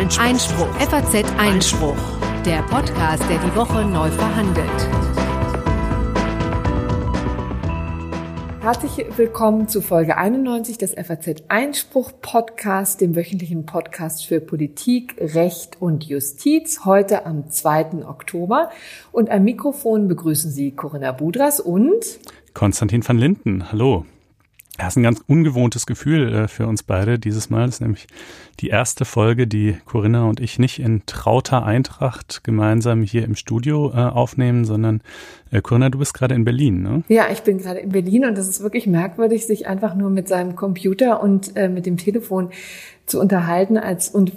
Einspruch. Einspruch. FAZ Einspruch. Der Podcast, der die Woche neu verhandelt. Herzlich willkommen zu Folge 91 des FAZ Einspruch Podcast, dem wöchentlichen Podcast für Politik, Recht und Justiz, heute am 2. Oktober. Und am Mikrofon begrüßen Sie Corinna Budras und Konstantin van Linden. Hallo. Das ist ein ganz ungewohntes Gefühl äh, für uns beide dieses Mal. Das ist nämlich die erste Folge, die Corinna und ich nicht in trauter Eintracht gemeinsam hier im Studio äh, aufnehmen, sondern äh, Corinna, du bist gerade in Berlin, ne? Ja, ich bin gerade in Berlin und das ist wirklich merkwürdig, sich einfach nur mit seinem Computer und mit dem Telefon zu unterhalten als und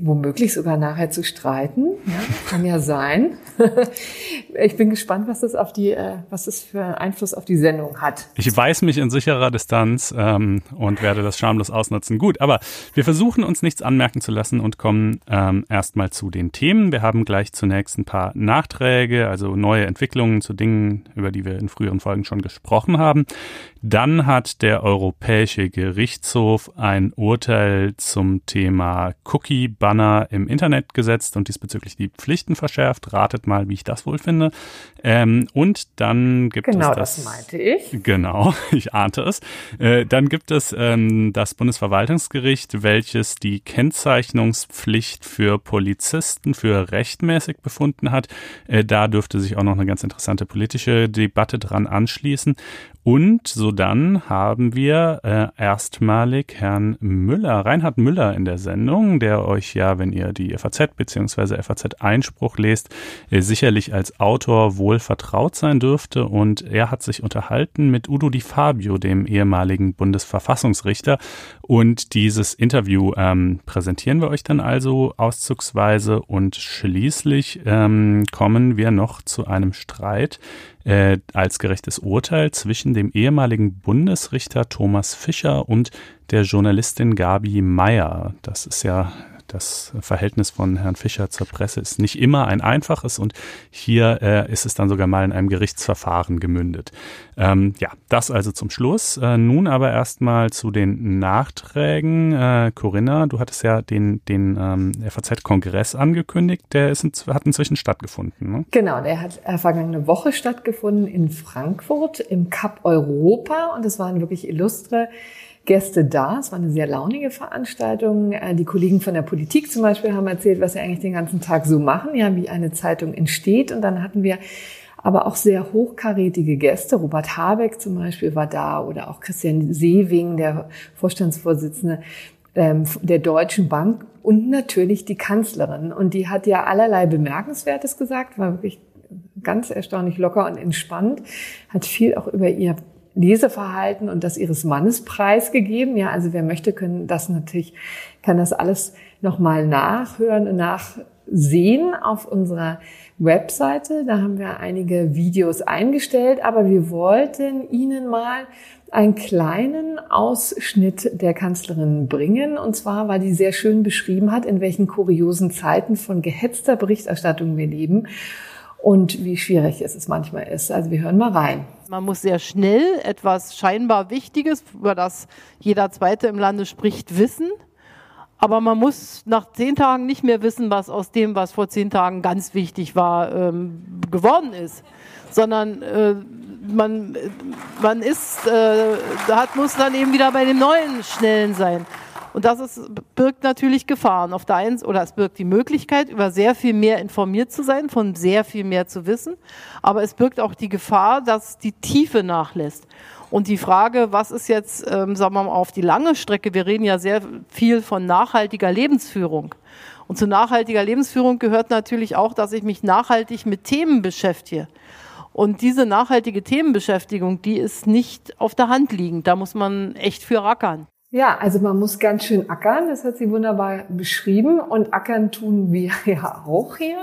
womöglich sogar nachher zu streiten. Ja, kann ja sein. ich bin gespannt, was das auf die, äh, was das für Einfluss auf die Sendung hat. Ich weiß mich in sicherer Distanz ähm, und werde das schamlos ausnutzen. Gut, aber wir versuchen uns nichts anmerken zu lassen und kommen ähm, erstmal zu den Themen. Wir haben gleich zunächst ein paar Nachträge, also neue Entwicklungen zu Dingen, über die wir in früheren Folgen schon gesprochen haben. Dann hat der Europäische Gerichtshof ein Urteil zum Thema Cookie-Banner im Internet gesetzt und diesbezüglich die Pflichten verschärft. Ratet mal, wie ich das wohl finde. Ähm, und dann gibt genau, es das. Genau, das meinte ich. Genau, ich ahnte es. Äh, dann gibt es ähm, das Bundesverwaltungsgericht, welches die Kennzeichnungspflicht für Polizisten für rechtmäßig befunden hat. Äh, da dürfte sich auch noch eine ganz interessante politische Debatte dran anschließen. Und so dann haben wir äh, erstmalig Herrn Müller, Reinhard Müller in der Sendung, der euch ja, wenn ihr die FAZ bzw. FAZ Einspruch lest, äh, sicherlich als Autor wohl vertraut sein dürfte. Und er hat sich unterhalten mit Udo Di Fabio, dem ehemaligen Bundesverfassungsrichter. Und dieses Interview ähm, präsentieren wir euch dann also auszugsweise. Und schließlich ähm, kommen wir noch zu einem Streit äh, als gerechtes Urteil zwischen dem ehemaligen Bundesrichter Thomas Fischer und der Journalistin Gabi Meyer. Das ist ja das Verhältnis von Herrn Fischer zur Presse ist nicht immer ein einfaches und hier äh, ist es dann sogar mal in einem Gerichtsverfahren gemündet. Ähm, ja, das also zum Schluss. Äh, nun aber erstmal zu den Nachträgen. Äh, Corinna, du hattest ja den, den ähm, FAZ-Kongress angekündigt, der ist in, hat inzwischen stattgefunden. Ne? Genau, der hat äh, vergangene Woche stattgefunden in Frankfurt im Cup Europa und es waren wirklich illustre Gäste da. Es war eine sehr launige Veranstaltung. Äh, die Kollegen von der Politik zum Beispiel haben erzählt, was sie eigentlich den ganzen Tag so machen, ja, wie eine Zeitung entsteht. Und dann hatten wir aber auch sehr hochkarätige Gäste. Robert Habeck zum Beispiel war da oder auch Christian Seewing, der Vorstandsvorsitzende ähm, der Deutschen Bank und natürlich die Kanzlerin. Und die hat ja allerlei Bemerkenswertes gesagt, war wirklich ganz erstaunlich locker und entspannt, hat viel auch über ihr Leseverhalten und das ihres Mannes preisgegeben. Ja, also wer möchte, können das natürlich, kann das alles nochmal nachhören und nachsehen auf unserer Webseite. Da haben wir einige Videos eingestellt, aber wir wollten Ihnen mal einen kleinen Ausschnitt der Kanzlerin bringen. Und zwar, weil die sehr schön beschrieben hat, in welchen kuriosen Zeiten von gehetzter Berichterstattung wir leben und wie schwierig es manchmal ist. Also wir hören mal rein. Man muss sehr schnell etwas scheinbar Wichtiges, über das jeder Zweite im Lande spricht, wissen. Aber man muss nach zehn Tagen nicht mehr wissen, was aus dem, was vor zehn Tagen ganz wichtig war, ähm, geworden ist. Sondern äh, man, man ist, äh, hat, muss dann eben wieder bei dem Neuen Schnellen sein. Und das ist, birgt natürlich Gefahren. Auf der einen, oder es birgt die Möglichkeit, über sehr viel mehr informiert zu sein, von sehr viel mehr zu wissen. Aber es birgt auch die Gefahr, dass die Tiefe nachlässt. Und die Frage, was ist jetzt, ähm, sagen wir mal, auf die lange Strecke, wir reden ja sehr viel von nachhaltiger Lebensführung. Und zu nachhaltiger Lebensführung gehört natürlich auch, dass ich mich nachhaltig mit Themen beschäftige. Und diese nachhaltige Themenbeschäftigung, die ist nicht auf der Hand liegend. Da muss man echt für rackern. Ja, also man muss ganz schön ackern, das hat sie wunderbar beschrieben und ackern tun wir ja auch hier.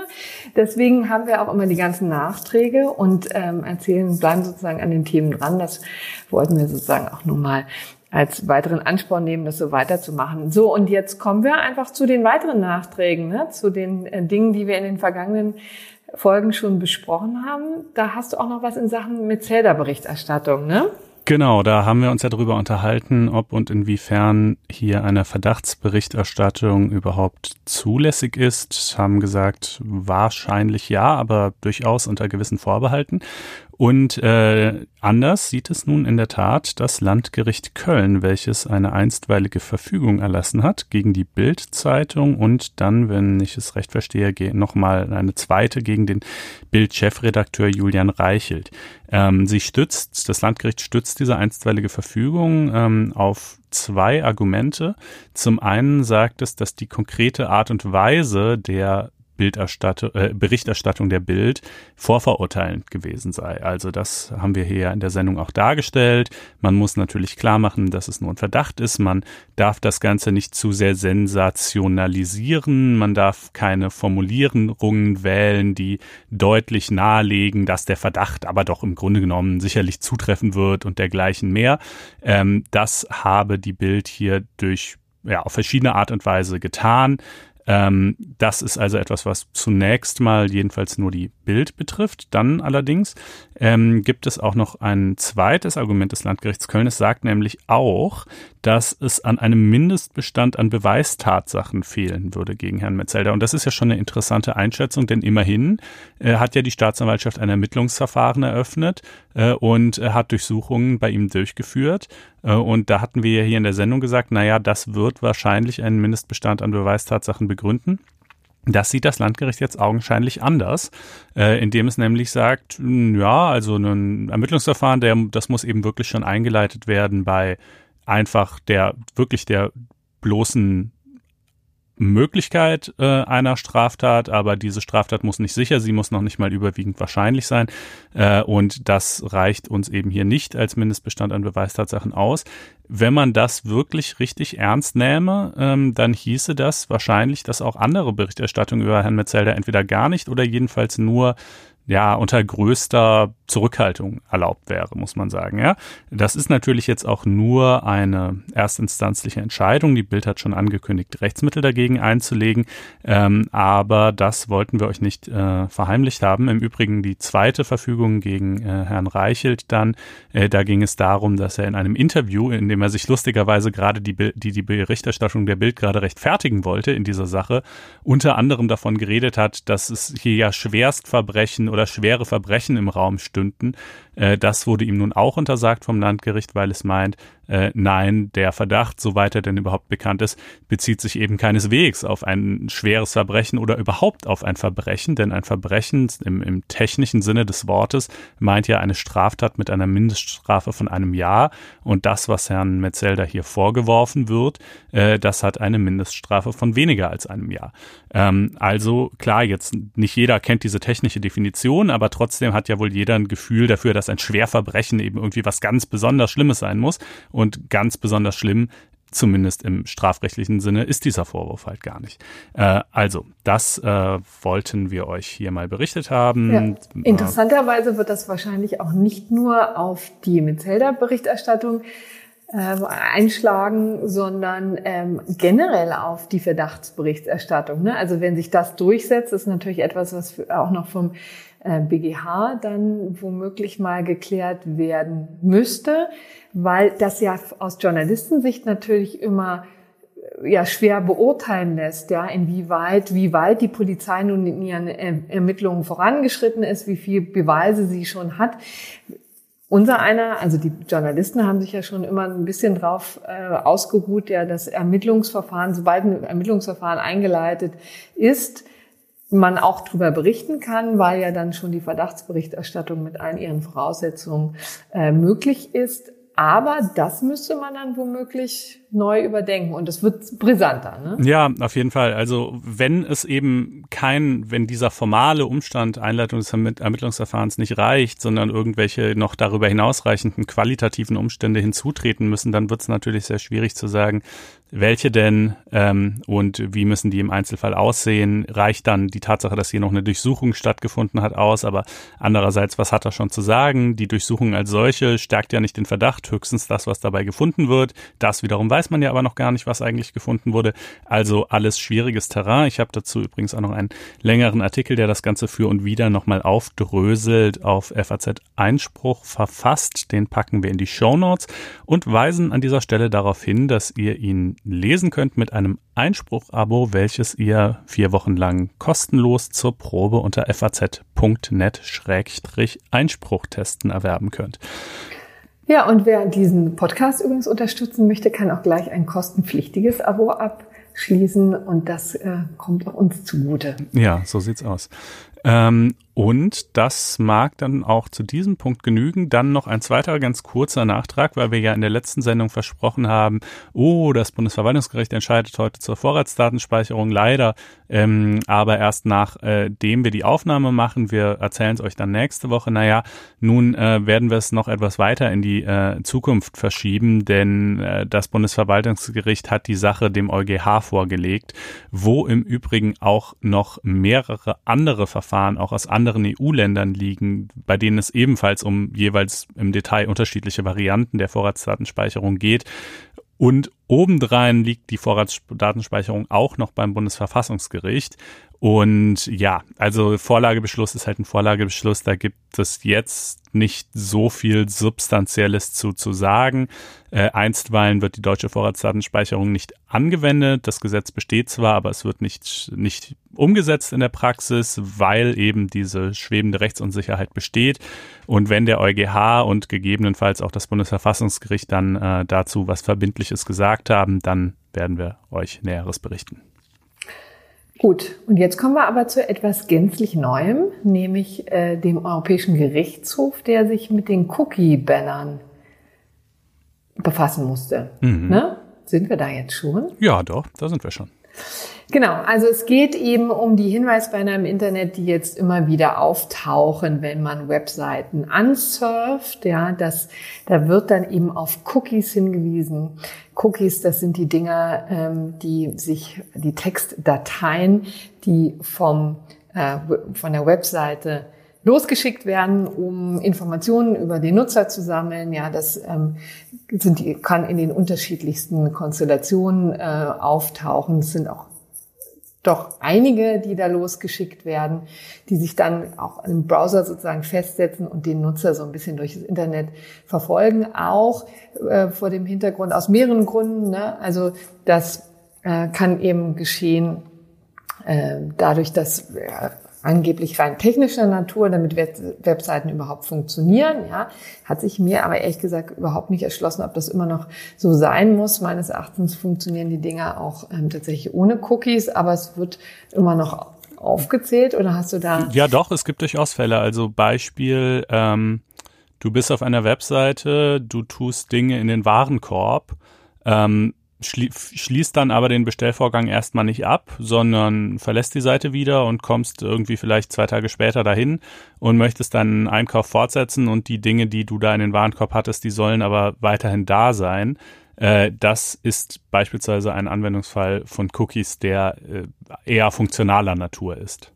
Deswegen haben wir auch immer die ganzen Nachträge und ähm, erzählen, bleiben sozusagen an den Themen dran. Das wollten wir sozusagen auch nur mal als weiteren Ansporn nehmen, das so weiterzumachen. So, und jetzt kommen wir einfach zu den weiteren Nachträgen, ne? zu den äh, Dingen, die wir in den vergangenen Folgen schon besprochen haben. Da hast du auch noch was in Sachen Metzelder-Berichterstattung, ne? Genau, da haben wir uns ja darüber unterhalten, ob und inwiefern hier eine Verdachtsberichterstattung überhaupt zulässig ist. Haben gesagt, wahrscheinlich ja, aber durchaus unter gewissen Vorbehalten. Und äh, anders sieht es nun in der Tat das Landgericht Köln, welches eine einstweilige Verfügung erlassen hat gegen die Bild-Zeitung und dann, wenn ich es recht verstehe, nochmal eine zweite gegen den Bild-Chefredakteur Julian Reichelt. Ähm, sie stützt, das Landgericht stützt diese einstweilige Verfügung ähm, auf zwei Argumente. Zum einen sagt es, dass die konkrete Art und Weise der äh, Berichterstattung der Bild vorverurteilend gewesen sei. Also das haben wir hier in der Sendung auch dargestellt. Man muss natürlich klar machen, dass es nur ein Verdacht ist. Man darf das Ganze nicht zu sehr sensationalisieren. Man darf keine Formulierungen wählen, die deutlich nahelegen, dass der Verdacht aber doch im Grunde genommen sicherlich zutreffen wird und dergleichen mehr. Ähm, das habe die Bild hier durch ja, auf verschiedene Art und Weise getan. Ähm, das ist also etwas, was zunächst mal jedenfalls nur die Bild betrifft. Dann allerdings ähm, gibt es auch noch ein zweites Argument des Landgerichts Köln. Es sagt nämlich auch, dass es an einem Mindestbestand an Beweistatsachen fehlen würde gegen Herrn Metzelder. Und das ist ja schon eine interessante Einschätzung, denn immerhin äh, hat ja die Staatsanwaltschaft ein Ermittlungsverfahren eröffnet äh, und äh, hat Durchsuchungen bei ihm durchgeführt. Äh, und da hatten wir ja hier in der Sendung gesagt, naja, das wird wahrscheinlich einen Mindestbestand an Beweistatsachen begründen. Das sieht das Landgericht jetzt augenscheinlich anders, äh, indem es nämlich sagt, ja, also ein Ermittlungsverfahren, der, das muss eben wirklich schon eingeleitet werden bei einfach der, wirklich der bloßen Möglichkeit äh, einer Straftat, aber diese Straftat muss nicht sicher, sie muss noch nicht mal überwiegend wahrscheinlich sein. Äh, und das reicht uns eben hier nicht als Mindestbestand an Beweistatsachen aus. Wenn man das wirklich richtig ernst nähme, ähm, dann hieße das wahrscheinlich, dass auch andere Berichterstattungen über Herrn Metzelder entweder gar nicht oder jedenfalls nur ja unter größter Zurückhaltung erlaubt wäre, muss man sagen. Ja, das ist natürlich jetzt auch nur eine erstinstanzliche Entscheidung. Die Bild hat schon angekündigt, Rechtsmittel dagegen einzulegen, ähm, aber das wollten wir euch nicht äh, verheimlicht haben. Im Übrigen die zweite Verfügung gegen äh, Herrn Reichelt dann, äh, da ging es darum, dass er in einem Interview, in dem er sich lustigerweise gerade die, die, die Berichterstattung der Bild gerade rechtfertigen wollte in dieser Sache, unter anderem davon geredet hat, dass es hier ja Schwerstverbrechen oder schwere Verbrechen im Raum stünden. Äh, das wurde ihm nun auch untersagt vom Landgericht, weil es meint, äh, nein, der Verdacht, soweit er denn überhaupt bekannt ist, bezieht sich eben keineswegs auf ein schweres Verbrechen oder überhaupt auf ein Verbrechen, denn ein Verbrechen im, im technischen Sinne des Wortes meint ja eine Straftat mit einer Mindeststrafe von einem Jahr und das, was Herrn Metzelder hier vorgeworfen wird, äh, das hat eine Mindeststrafe von weniger als einem Jahr. Ähm, also klar, jetzt nicht jeder kennt diese technische Definition, aber trotzdem hat ja wohl jeder ein Gefühl dafür, dass ein Schwerverbrechen eben irgendwie was ganz besonders Schlimmes sein muss und ganz besonders schlimm, zumindest im strafrechtlichen Sinne, ist dieser Vorwurf halt gar nicht. Äh, also, das äh, wollten wir euch hier mal berichtet haben. Ja. Interessanterweise wird das wahrscheinlich auch nicht nur auf die Metzelder-Berichterstattung äh, einschlagen, sondern ähm, generell auf die Verdachtsberichterstattung. Ne? Also wenn sich das durchsetzt, ist natürlich etwas, was auch noch vom BGH äh, dann womöglich mal geklärt werden müsste, weil das ja aus Journalistensicht natürlich immer äh, ja schwer beurteilen lässt, ja, inwieweit, wie weit die Polizei nun in ihren Ermittlungen vorangeschritten ist, wie viel Beweise sie schon hat. Unser einer, also die Journalisten haben sich ja schon immer ein bisschen drauf äh, ausgeruht, ja, das Ermittlungsverfahren, sobald ein Ermittlungsverfahren eingeleitet ist, man auch darüber berichten kann, weil ja dann schon die Verdachtsberichterstattung mit allen ihren Voraussetzungen äh, möglich ist. Aber das müsste man dann womöglich neu überdenken und es wird brisanter. Ne? Ja, auf jeden Fall. Also wenn es eben kein, wenn dieser formale Umstand Einleitung des Ermittlungsverfahrens nicht reicht, sondern irgendwelche noch darüber hinausreichenden qualitativen Umstände hinzutreten müssen, dann wird es natürlich sehr schwierig zu sagen, welche denn ähm, und wie müssen die im Einzelfall aussehen? Reicht dann die Tatsache, dass hier noch eine Durchsuchung stattgefunden hat, aus? Aber andererseits, was hat er schon zu sagen? Die Durchsuchung als solche stärkt ja nicht den Verdacht, höchstens das, was dabei gefunden wird. Das wiederum weiß man ja aber noch gar nicht, was eigentlich gefunden wurde. Also alles schwieriges Terrain. Ich habe dazu übrigens auch noch einen längeren Artikel, der das Ganze für und wieder nochmal aufdröselt auf FAZ Einspruch verfasst. Den packen wir in die Show Notes und weisen an dieser Stelle darauf hin, dass ihr ihn lesen könnt mit einem Einspruch-Abo, welches ihr vier Wochen lang kostenlos zur Probe unter faz.net-einspruchtesten erwerben könnt. Ja, und wer diesen Podcast übrigens unterstützen möchte, kann auch gleich ein kostenpflichtiges Abo abschließen und das äh, kommt auch uns zugute. Ja, so sieht's aus. Ähm, und das mag dann auch zu diesem Punkt genügen. Dann noch ein zweiter ganz kurzer Nachtrag, weil wir ja in der letzten Sendung versprochen haben, oh, das Bundesverwaltungsgericht entscheidet heute zur Vorratsdatenspeicherung leider, ähm, aber erst nachdem äh, wir die Aufnahme machen. Wir erzählen es euch dann nächste Woche. Naja, nun äh, werden wir es noch etwas weiter in die äh, Zukunft verschieben, denn äh, das Bundesverwaltungsgericht hat die Sache dem EuGH vorgelegt, wo im Übrigen auch noch mehrere andere Verfahren auch aus anderen anderen EU-Ländern liegen, bei denen es ebenfalls um jeweils im Detail unterschiedliche Varianten der Vorratsdatenspeicherung geht. Und obendrein liegt die Vorratsdatenspeicherung auch noch beim Bundesverfassungsgericht. Und ja, also Vorlagebeschluss ist halt ein Vorlagebeschluss. Da gibt es jetzt nicht so viel Substanzielles zu, zu sagen. Äh, einstweilen wird die deutsche Vorratsdatenspeicherung nicht angewendet. Das Gesetz besteht zwar, aber es wird nicht, nicht umgesetzt in der Praxis, weil eben diese schwebende Rechtsunsicherheit besteht. Und wenn der EuGH und gegebenenfalls auch das Bundesverfassungsgericht dann äh, dazu was Verbindliches gesagt haben, dann werden wir euch Näheres berichten. Gut, und jetzt kommen wir aber zu etwas gänzlich Neuem, nämlich äh, dem Europäischen Gerichtshof, der sich mit den Cookie-Bannern befassen musste. Mhm. Ne? Sind wir da jetzt schon? Ja, doch, da sind wir schon. Genau, also es geht eben um die Hinweisbanner im Internet, die jetzt immer wieder auftauchen, wenn man Webseiten ansurft. Ja, das, da wird dann eben auf Cookies hingewiesen. Cookies, das sind die Dinger, ähm, die sich, die Textdateien, die vom, äh, von der Webseite losgeschickt werden, um Informationen über den Nutzer zu sammeln. Ja, das ähm, sind die, kann in den unterschiedlichsten Konstellationen äh, auftauchen. Es sind auch doch einige, die da losgeschickt werden, die sich dann auch im Browser sozusagen festsetzen und den Nutzer so ein bisschen durch das Internet verfolgen. Auch äh, vor dem Hintergrund aus mehreren Gründen. Ne? Also das äh, kann eben geschehen äh, dadurch, dass angeblich rein technischer Natur, damit Webseiten überhaupt funktionieren. Ja, hat sich mir aber ehrlich gesagt überhaupt nicht erschlossen, ob das immer noch so sein muss. Meines Erachtens funktionieren die Dinger auch ähm, tatsächlich ohne Cookies, aber es wird immer noch aufgezählt oder hast du da? Ja, doch, es gibt durchaus Fälle. Also Beispiel, ähm, du bist auf einer Webseite, du tust Dinge in den Warenkorb. Ähm, schließt dann aber den Bestellvorgang erstmal nicht ab, sondern verlässt die Seite wieder und kommst irgendwie vielleicht zwei Tage später dahin und möchtest deinen Einkauf fortsetzen und die Dinge, die du da in den Warenkorb hattest, die sollen aber weiterhin da sein. Äh, das ist beispielsweise ein Anwendungsfall von Cookies, der äh, eher funktionaler Natur ist.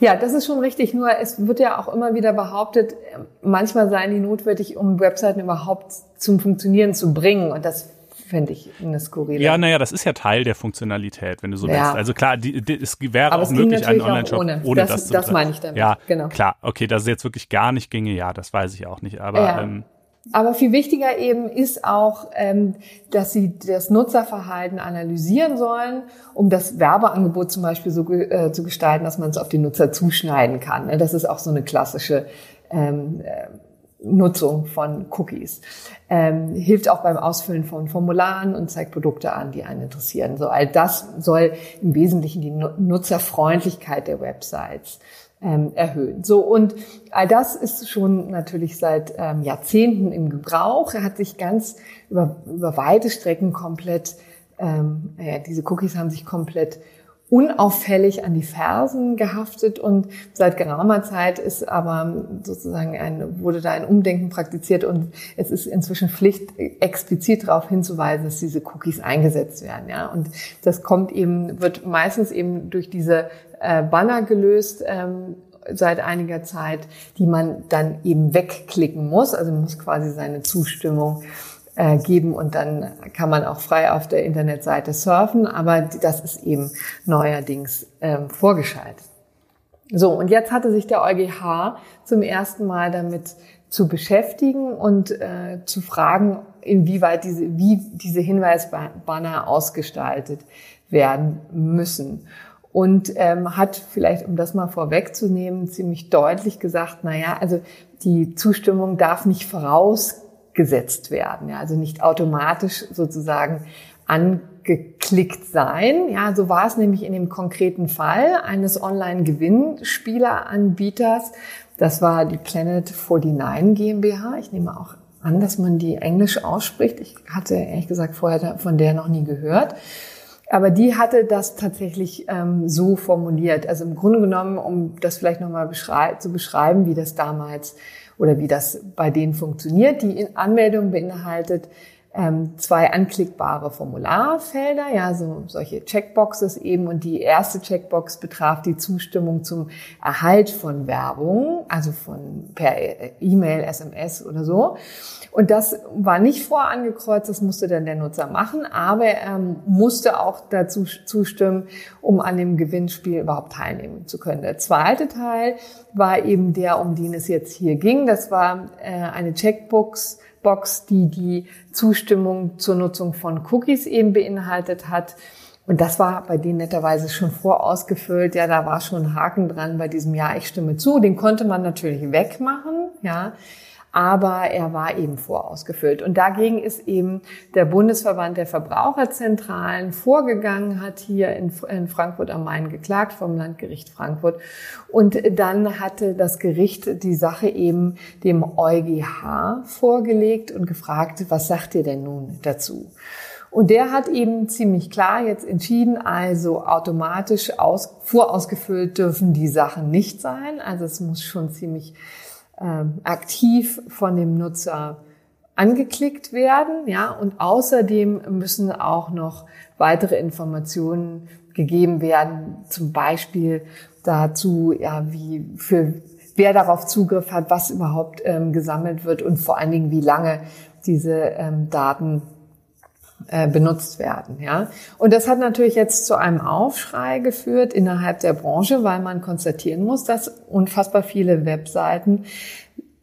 Ja, das ist schon richtig. Nur es wird ja auch immer wieder behauptet, manchmal seien die notwendig, um Webseiten überhaupt zum Funktionieren zu bringen. Und das fände ich eine skurrile. Ja, naja, das ist ja Teil der Funktionalität, wenn du so ja. willst. Also klar, die, die, es wäre Aber auch es möglich, einen Online-Shop ohne, ohne das, das zu Das meine ich damit. Ja, genau. klar. Okay, dass es jetzt wirklich gar nicht ginge, ja, das weiß ich auch nicht. Aber ja. ähm, aber viel wichtiger eben ist auch, ähm, dass sie das Nutzerverhalten analysieren sollen, um das Werbeangebot zum Beispiel so äh, zu gestalten, dass man es auf den Nutzer zuschneiden kann. Das ist auch so eine klassische ähm, äh, Nutzung von Cookies. Ähm, hilft auch beim Ausfüllen von Formularen und zeigt Produkte an, die einen interessieren. So all das soll im Wesentlichen die Nutzerfreundlichkeit der Websites ähm, erhöhen. So und all das ist schon natürlich seit ähm, Jahrzehnten im Gebrauch. Er hat sich ganz über, über weite Strecken komplett, ähm, ja, diese Cookies haben sich komplett unauffällig an die Fersen gehaftet und seit geraumer Zeit ist aber sozusagen ein, wurde da ein Umdenken praktiziert und es ist inzwischen Pflicht, explizit darauf hinzuweisen, dass diese Cookies eingesetzt werden, ja. Und das kommt eben, wird meistens eben durch diese äh, Banner gelöst, ähm, seit einiger Zeit, die man dann eben wegklicken muss. Also man muss quasi seine Zustimmung äh, geben und dann kann man auch frei auf der Internetseite surfen, aber das ist eben neuerdings ähm, vorgeschaltet. So, und jetzt hatte sich der EuGH zum ersten Mal damit zu beschäftigen und äh, zu fragen, inwieweit diese, wie diese Hinweisbanner ausgestaltet werden müssen. Und ähm, hat vielleicht, um das mal vorwegzunehmen, ziemlich deutlich gesagt, na ja, also die Zustimmung darf nicht voraus gesetzt werden. Ja, also nicht automatisch sozusagen angeklickt sein. Ja, so war es nämlich in dem konkreten Fall eines Online-Gewinnspieleranbieters. Das war die Planet 49 GmbH. Ich nehme auch an, dass man die Englisch ausspricht. Ich hatte ehrlich gesagt vorher von der noch nie gehört. Aber die hatte das tatsächlich ähm, so formuliert. Also im Grunde genommen, um das vielleicht nochmal beschrei zu beschreiben, wie das damals oder wie das bei denen funktioniert. Die Anmeldung beinhaltet ähm, zwei anklickbare Formularfelder, ja, so solche Checkboxes eben. Und die erste Checkbox betraf die Zustimmung zum Erhalt von Werbung, also von per E-Mail, SMS oder so. Und das war nicht vorangekreuzt, das musste dann der Nutzer machen, aber er musste auch dazu zustimmen, um an dem Gewinnspiel überhaupt teilnehmen zu können. Der zweite Teil war eben der, um den es jetzt hier ging. Das war äh, eine Checkbox, Box, die die Zustimmung zur Nutzung von Cookies eben beinhaltet hat. Und das war bei denen netterweise schon vorausgefüllt. Ja, da war schon ein Haken dran bei diesem Ja, ich stimme zu. Den konnte man natürlich wegmachen. Ja, aber er war eben vorausgefüllt. Und dagegen ist eben der Bundesverband der Verbraucherzentralen vorgegangen, hat hier in, Frankfurt am Main geklagt vom Landgericht Frankfurt. Und dann hatte das Gericht die Sache eben dem EuGH vorgelegt und gefragt, was sagt ihr denn nun dazu? Und der hat eben ziemlich klar jetzt entschieden, also automatisch aus, vorausgefüllt dürfen die Sachen nicht sein. Also es muss schon ziemlich aktiv von dem Nutzer angeklickt werden, ja, und außerdem müssen auch noch weitere Informationen gegeben werden, zum Beispiel dazu, ja, wie für wer darauf Zugriff hat, was überhaupt ähm, gesammelt wird und vor allen Dingen, wie lange diese ähm, Daten äh, benutzt werden. Ja? Und das hat natürlich jetzt zu einem Aufschrei geführt innerhalb der Branche, weil man konstatieren muss, dass unfassbar viele Webseiten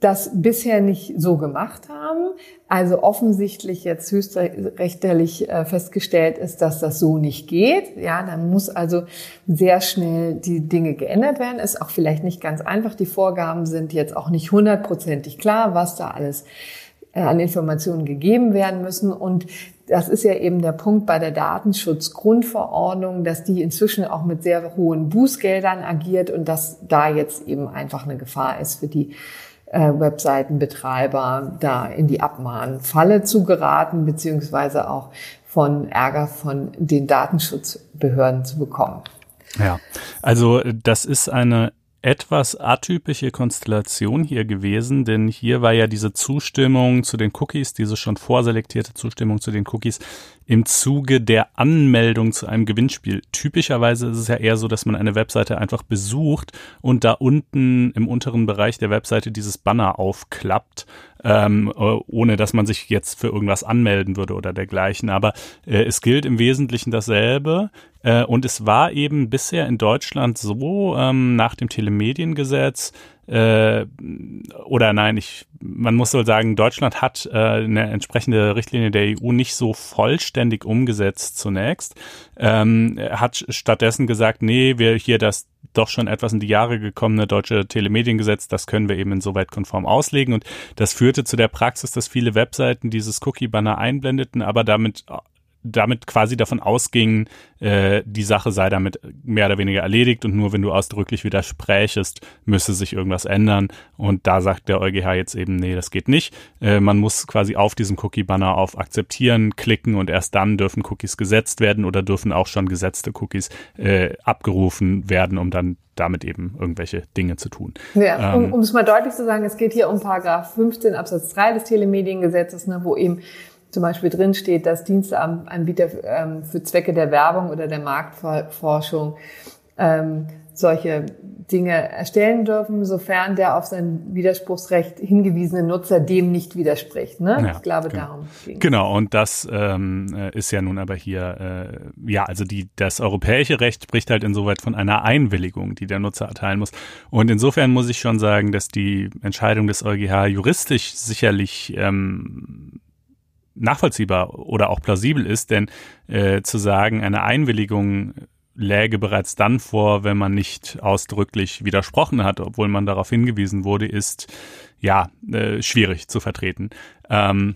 das bisher nicht so gemacht haben. Also offensichtlich jetzt höchstrichterlich äh, festgestellt ist, dass das so nicht geht. Ja, dann muss also sehr schnell die Dinge geändert werden. Ist auch vielleicht nicht ganz einfach. Die Vorgaben sind jetzt auch nicht hundertprozentig klar, was da alles äh, an Informationen gegeben werden müssen. Und das ist ja eben der Punkt bei der Datenschutzgrundverordnung, dass die inzwischen auch mit sehr hohen Bußgeldern agiert und dass da jetzt eben einfach eine Gefahr ist für die äh, Webseitenbetreiber, da in die Abmahnfalle zu geraten, beziehungsweise auch von Ärger von den Datenschutzbehörden zu bekommen. Ja, also das ist eine etwas atypische Konstellation hier gewesen, denn hier war ja diese Zustimmung zu den Cookies, diese schon vorselektierte Zustimmung zu den Cookies im Zuge der Anmeldung zu einem Gewinnspiel. Typischerweise ist es ja eher so, dass man eine Webseite einfach besucht und da unten im unteren Bereich der Webseite dieses Banner aufklappt, ähm, ohne dass man sich jetzt für irgendwas anmelden würde oder dergleichen. Aber äh, es gilt im Wesentlichen dasselbe. Äh, und es war eben bisher in Deutschland so, ähm, nach dem Telemediengesetz, äh, oder nein, ich, man muss so sagen, Deutschland hat äh, eine entsprechende Richtlinie der EU nicht so vollständig umgesetzt zunächst, ähm, hat stattdessen gesagt, nee, wir hier das doch schon etwas in die Jahre gekommene deutsche Telemediengesetz, das können wir eben insoweit konform auslegen. Und das führte zu der Praxis, dass viele Webseiten dieses Cookie-Banner einblendeten, aber damit damit quasi davon ausgingen, äh, die Sache sei damit mehr oder weniger erledigt und nur wenn du ausdrücklich widersprächest, müsse sich irgendwas ändern. Und da sagt der EuGH jetzt eben, nee, das geht nicht. Äh, man muss quasi auf diesem Cookie-Banner auf Akzeptieren klicken und erst dann dürfen Cookies gesetzt werden oder dürfen auch schon gesetzte Cookies äh, abgerufen werden, um dann damit eben irgendwelche Dinge zu tun. Ja, um, ähm, es mal deutlich zu sagen, es geht hier um Paragraph 15 Absatz 3 des Telemediengesetzes, ne, wo eben zum Beispiel drin steht, dass Diensteanbieter ähm, für Zwecke der Werbung oder der Marktforschung ähm, solche Dinge erstellen dürfen, sofern der auf sein Widerspruchsrecht hingewiesene Nutzer dem nicht widerspricht. Ne? Ja, ich glaube, genau. darum ging Genau, und das ähm, äh, ist ja nun aber hier, äh, ja, also die, das europäische Recht spricht halt insoweit von einer Einwilligung, die der Nutzer erteilen muss. Und insofern muss ich schon sagen, dass die Entscheidung des EuGH juristisch sicherlich ähm, nachvollziehbar oder auch plausibel ist, denn äh, zu sagen, eine Einwilligung läge bereits dann vor, wenn man nicht ausdrücklich widersprochen hat, obwohl man darauf hingewiesen wurde, ist ja äh, schwierig zu vertreten. Ähm,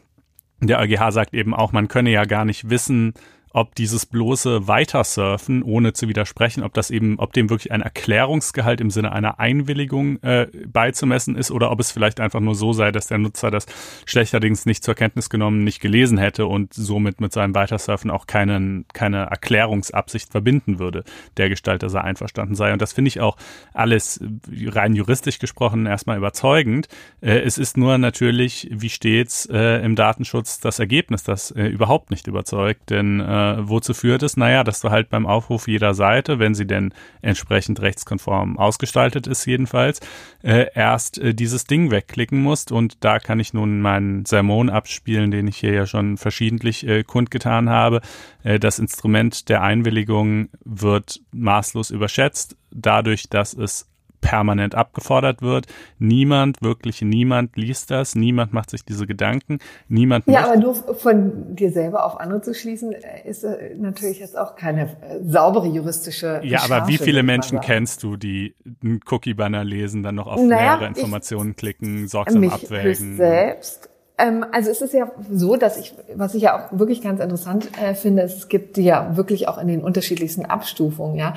der EuGH sagt eben auch, man könne ja gar nicht wissen, ob dieses bloße Weitersurfen, ohne zu widersprechen, ob das eben, ob dem wirklich ein Erklärungsgehalt im Sinne einer Einwilligung äh, beizumessen ist oder ob es vielleicht einfach nur so sei, dass der Nutzer das schlechterdings nicht zur Kenntnis genommen, nicht gelesen hätte und somit mit seinem Weitersurfen auch keinen, keine Erklärungsabsicht verbinden würde, der Gestalter sei einverstanden sei. Und das finde ich auch alles rein juristisch gesprochen erstmal überzeugend. Äh, es ist nur natürlich, wie stets äh, im Datenschutz, das Ergebnis, das äh, überhaupt nicht überzeugt, denn äh, wozu führt es? Naja, dass du halt beim Aufruf jeder Seite, wenn sie denn entsprechend rechtskonform ausgestaltet ist jedenfalls, äh, erst äh, dieses Ding wegklicken musst. Und da kann ich nun meinen Sermon abspielen, den ich hier ja schon verschiedentlich äh, kundgetan habe. Äh, das Instrument der Einwilligung wird maßlos überschätzt, dadurch, dass es permanent abgefordert wird. Niemand, wirklich niemand liest das, niemand macht sich diese Gedanken, niemand Ja, aber nur von dir selber auf andere zu schließen, äh, ist äh, natürlich jetzt auch keine äh, saubere juristische Ja, aber wie viele Menschen kennst du, die einen Cookie-Banner lesen, dann noch auf naja, mehrere Informationen ich, klicken, sorgsam mich abwägen? selbst ähm, also es ist ja so, dass ich, was ich ja auch wirklich ganz interessant äh, finde, es gibt ja wirklich auch in den unterschiedlichsten Abstufungen, ja.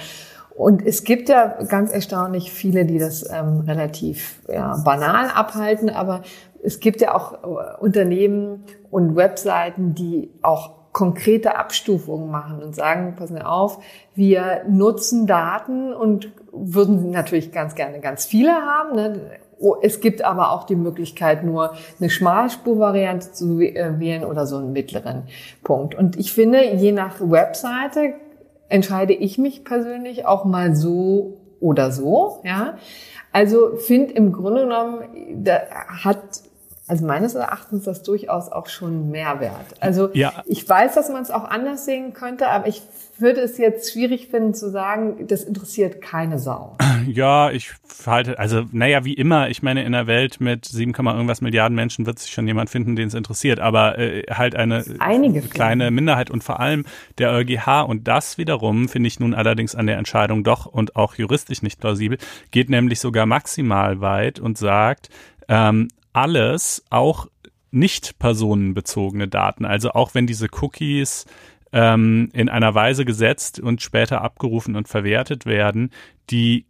Und es gibt ja ganz erstaunlich viele, die das ähm, relativ ja, banal abhalten, aber es gibt ja auch äh, Unternehmen und Webseiten, die auch konkrete Abstufungen machen und sagen, passen wir auf, wir nutzen Daten und würden natürlich ganz gerne ganz viele haben. Ne? Oh, es gibt aber auch die Möglichkeit, nur eine Schmalspurvariante zu äh, wählen oder so einen mittleren Punkt. Und ich finde, je nach Webseite entscheide ich mich persönlich auch mal so oder so, ja. Also finde im Grunde genommen, da hat also meines Erachtens das durchaus auch schon Mehrwert. Also ja. ich weiß, dass man es auch anders sehen könnte, aber ich würde es jetzt schwierig finden zu sagen, das interessiert keine Sau. Ja, ich halte, also naja, wie immer, ich meine, in einer Welt mit 7, irgendwas Milliarden Menschen wird sich schon jemand finden, den es interessiert, aber äh, halt eine kleine finden. Minderheit und vor allem der EuGH und das wiederum finde ich nun allerdings an der Entscheidung doch und auch juristisch nicht plausibel, geht nämlich sogar maximal weit und sagt, ähm, alles, auch nicht personenbezogene Daten, also auch wenn diese Cookies ähm, in einer Weise gesetzt und später abgerufen und verwertet werden, die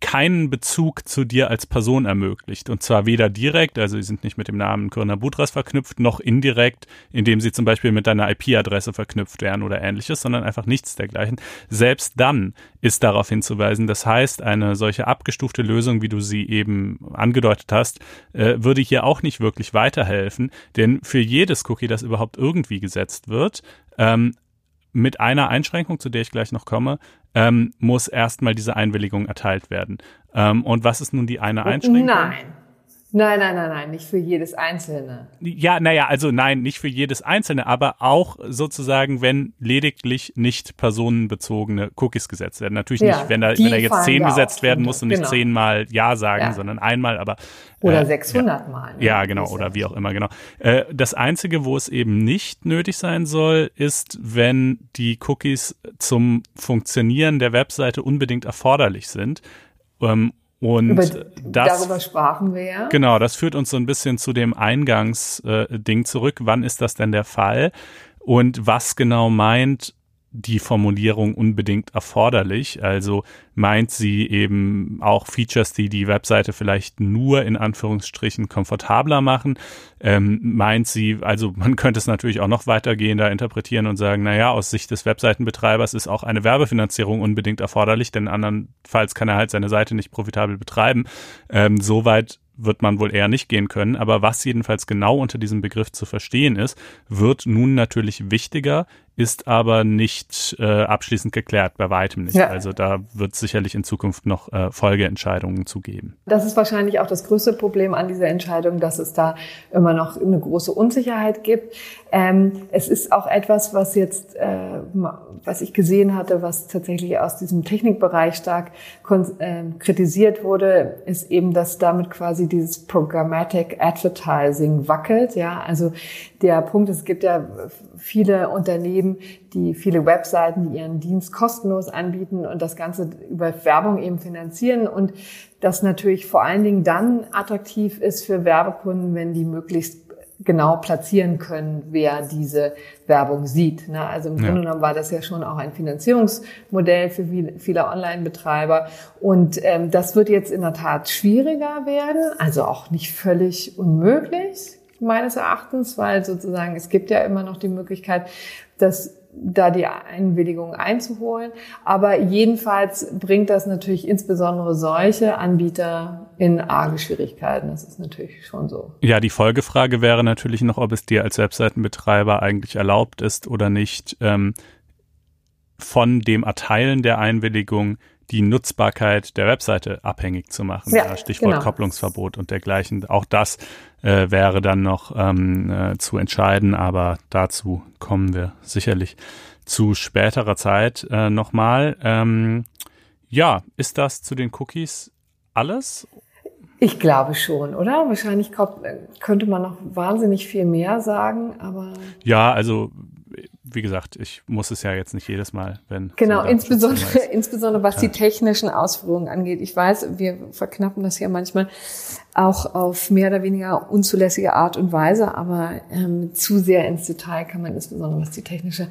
keinen Bezug zu dir als Person ermöglicht. Und zwar weder direkt, also sie sind nicht mit dem Namen Corinna Budras verknüpft, noch indirekt, indem sie zum Beispiel mit deiner IP-Adresse verknüpft werden oder ähnliches, sondern einfach nichts dergleichen. Selbst dann ist darauf hinzuweisen. Das heißt, eine solche abgestufte Lösung, wie du sie eben angedeutet hast, äh, würde hier auch nicht wirklich weiterhelfen, denn für jedes Cookie, das überhaupt irgendwie gesetzt wird, ähm, mit einer Einschränkung, zu der ich gleich noch komme, ähm, muss erstmal diese Einwilligung erteilt werden. Ähm, und was ist nun die eine Einschränkung? Nein. Nein, nein, nein, nein, nicht für jedes Einzelne. Ja, naja, also nein, nicht für jedes Einzelne, aber auch sozusagen, wenn lediglich nicht personenbezogene Cookies gesetzt werden. Natürlich ja, nicht, wenn da, wenn da jetzt zehn gesetzt werden muss und genau. nicht zehnmal Ja sagen, ja. sondern einmal, aber. Oder äh, 600 ja, Mal. Ne? Ja, genau, oder wie auch immer, genau. Äh, das Einzige, wo es eben nicht nötig sein soll, ist, wenn die Cookies zum Funktionieren der Webseite unbedingt erforderlich sind. Und Über, das, darüber sprachen wir ja. Genau, das führt uns so ein bisschen zu dem Eingangsding äh, zurück. Wann ist das denn der Fall? und was genau meint die Formulierung unbedingt erforderlich. Also meint sie eben auch Features, die die Webseite vielleicht nur in Anführungsstrichen komfortabler machen. Ähm, meint sie, also man könnte es natürlich auch noch weitergehender interpretieren und sagen, naja, aus Sicht des Webseitenbetreibers ist auch eine Werbefinanzierung unbedingt erforderlich, denn andernfalls kann er halt seine Seite nicht profitabel betreiben. Ähm, Soweit wird man wohl eher nicht gehen können. Aber was jedenfalls genau unter diesem Begriff zu verstehen ist, wird nun natürlich wichtiger ist aber nicht äh, abschließend geklärt, bei weitem nicht. Ja. Also da wird sicherlich in Zukunft noch äh, Folgeentscheidungen zu geben. Das ist wahrscheinlich auch das größte Problem an dieser Entscheidung, dass es da immer noch eine große Unsicherheit gibt. Ähm, es ist auch etwas, was jetzt, äh, was ich gesehen hatte, was tatsächlich aus diesem Technikbereich stark äh, kritisiert wurde, ist eben, dass damit quasi dieses Programmatic Advertising wackelt. Ja, also der Punkt, es gibt ja viele Unternehmen, die viele Webseiten, die ihren Dienst kostenlos anbieten und das Ganze über Werbung eben finanzieren und das natürlich vor allen Dingen dann attraktiv ist für Werbekunden, wenn die möglichst genau platzieren können, wer diese Werbung sieht. Ne? Also im ja. Grunde genommen war das ja schon auch ein Finanzierungsmodell für viele Online-Betreiber. Und ähm, das wird jetzt in der Tat schwieriger werden, also auch nicht völlig unmöglich meines Erachtens, weil sozusagen es gibt ja immer noch die Möglichkeit, dass da die Einwilligung einzuholen. Aber jedenfalls bringt das natürlich insbesondere solche Anbieter in arge Schwierigkeiten. Das ist natürlich schon so. Ja, die Folgefrage wäre natürlich noch, ob es dir als Webseitenbetreiber eigentlich erlaubt ist oder nicht, ähm, von dem Erteilen der Einwilligung die Nutzbarkeit der Webseite abhängig zu machen. Ja, Stichwort genau. Kopplungsverbot und dergleichen. Auch das äh, wäre dann noch ähm, äh, zu entscheiden, aber dazu kommen wir sicherlich zu späterer Zeit äh, nochmal. Ähm, ja, ist das zu den Cookies alles? Ich glaube schon, oder? Wahrscheinlich könnte man noch wahnsinnig viel mehr sagen, aber. Ja, also wie gesagt, ich muss es ja jetzt nicht jedes Mal, wenn. Genau, so insbesondere, insbesondere was die technischen Ausführungen angeht. Ich weiß, wir verknappen das ja manchmal auch auf mehr oder weniger unzulässige Art und Weise, aber ähm, zu sehr ins Detail kann man insbesondere was die technische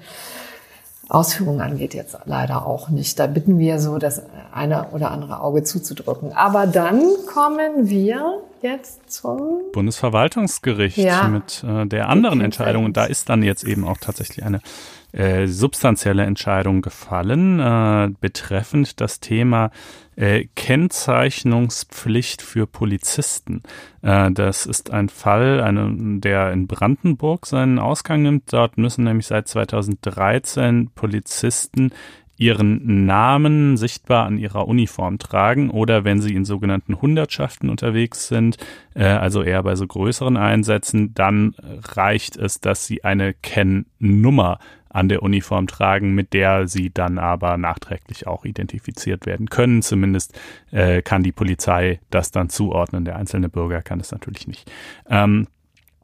Ausführung angeht, jetzt leider auch nicht. Da bitten wir so, das eine oder andere Auge zuzudrücken. Aber dann kommen wir jetzt zum Bundesverwaltungsgericht ja. mit äh, der anderen Entscheidung. Und da ist dann jetzt eben auch tatsächlich eine äh, substanzielle Entscheidung gefallen, äh, betreffend das Thema äh, Kennzeichnungspflicht für Polizisten. Äh, das ist ein Fall, eine, der in Brandenburg seinen Ausgang nimmt. Dort müssen nämlich seit 2013 Polizisten ihren Namen sichtbar an ihrer Uniform tragen oder wenn sie in sogenannten Hundertschaften unterwegs sind, äh, also eher bei so größeren Einsätzen, dann reicht es, dass sie eine Kennnummer an der Uniform tragen, mit der sie dann aber nachträglich auch identifiziert werden können. Zumindest äh, kann die Polizei das dann zuordnen. Der einzelne Bürger kann es natürlich nicht. Ähm,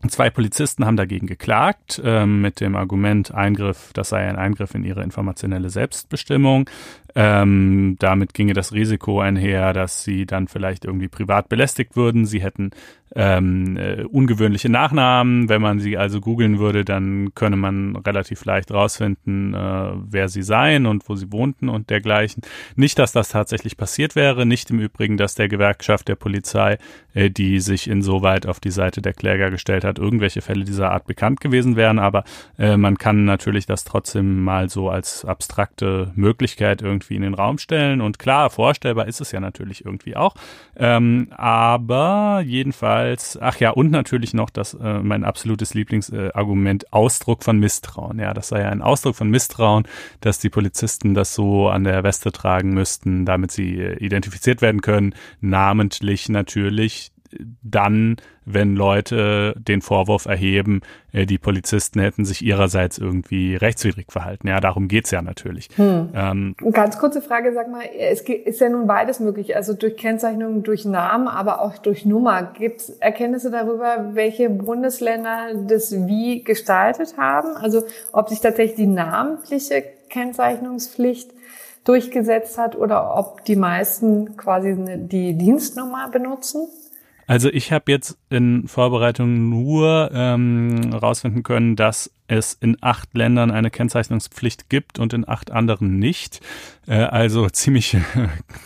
Zwei Polizisten haben dagegen geklagt ähm, mit dem Argument Eingriff, das sei ein Eingriff in ihre informationelle Selbstbestimmung. Ähm, damit ginge das Risiko einher, dass sie dann vielleicht irgendwie privat belästigt würden. Sie hätten ähm, äh, ungewöhnliche Nachnamen. Wenn man sie also googeln würde, dann könne man relativ leicht rausfinden, äh, wer sie seien und wo sie wohnten und dergleichen. Nicht, dass das tatsächlich passiert wäre. Nicht im Übrigen, dass der Gewerkschaft der Polizei, äh, die sich insoweit auf die Seite der Kläger gestellt hat, irgendwelche Fälle dieser Art bekannt gewesen wären. Aber äh, man kann natürlich das trotzdem mal so als abstrakte Möglichkeit irgendwie irgendwie in den Raum stellen. Und klar, vorstellbar ist es ja natürlich irgendwie auch. Ähm, aber jedenfalls, ach ja, und natürlich noch das äh, mein absolutes Lieblingsargument, äh, Ausdruck von Misstrauen. Ja, das sei ja ein Ausdruck von Misstrauen, dass die Polizisten das so an der Weste tragen müssten, damit sie äh, identifiziert werden können. Namentlich natürlich dann, wenn Leute den Vorwurf erheben, äh, die Polizisten hätten sich ihrerseits irgendwie rechtswidrig verhalten. Ja, darum geht's ja natürlich. Hm. Ähm, Ganz kurze Frage, sag mal, es ist ja nun beides möglich, also durch Kennzeichnung, durch Namen, aber auch durch Nummer. Gibt es Erkenntnisse darüber, welche Bundesländer das wie gestaltet haben? Also ob sich tatsächlich die namentliche Kennzeichnungspflicht durchgesetzt hat oder ob die meisten quasi die Dienstnummer benutzen? Also ich habe jetzt in Vorbereitung nur ähm, rausfinden können, dass es in acht Ländern eine Kennzeichnungspflicht gibt und in acht anderen nicht. Äh, also ziemlich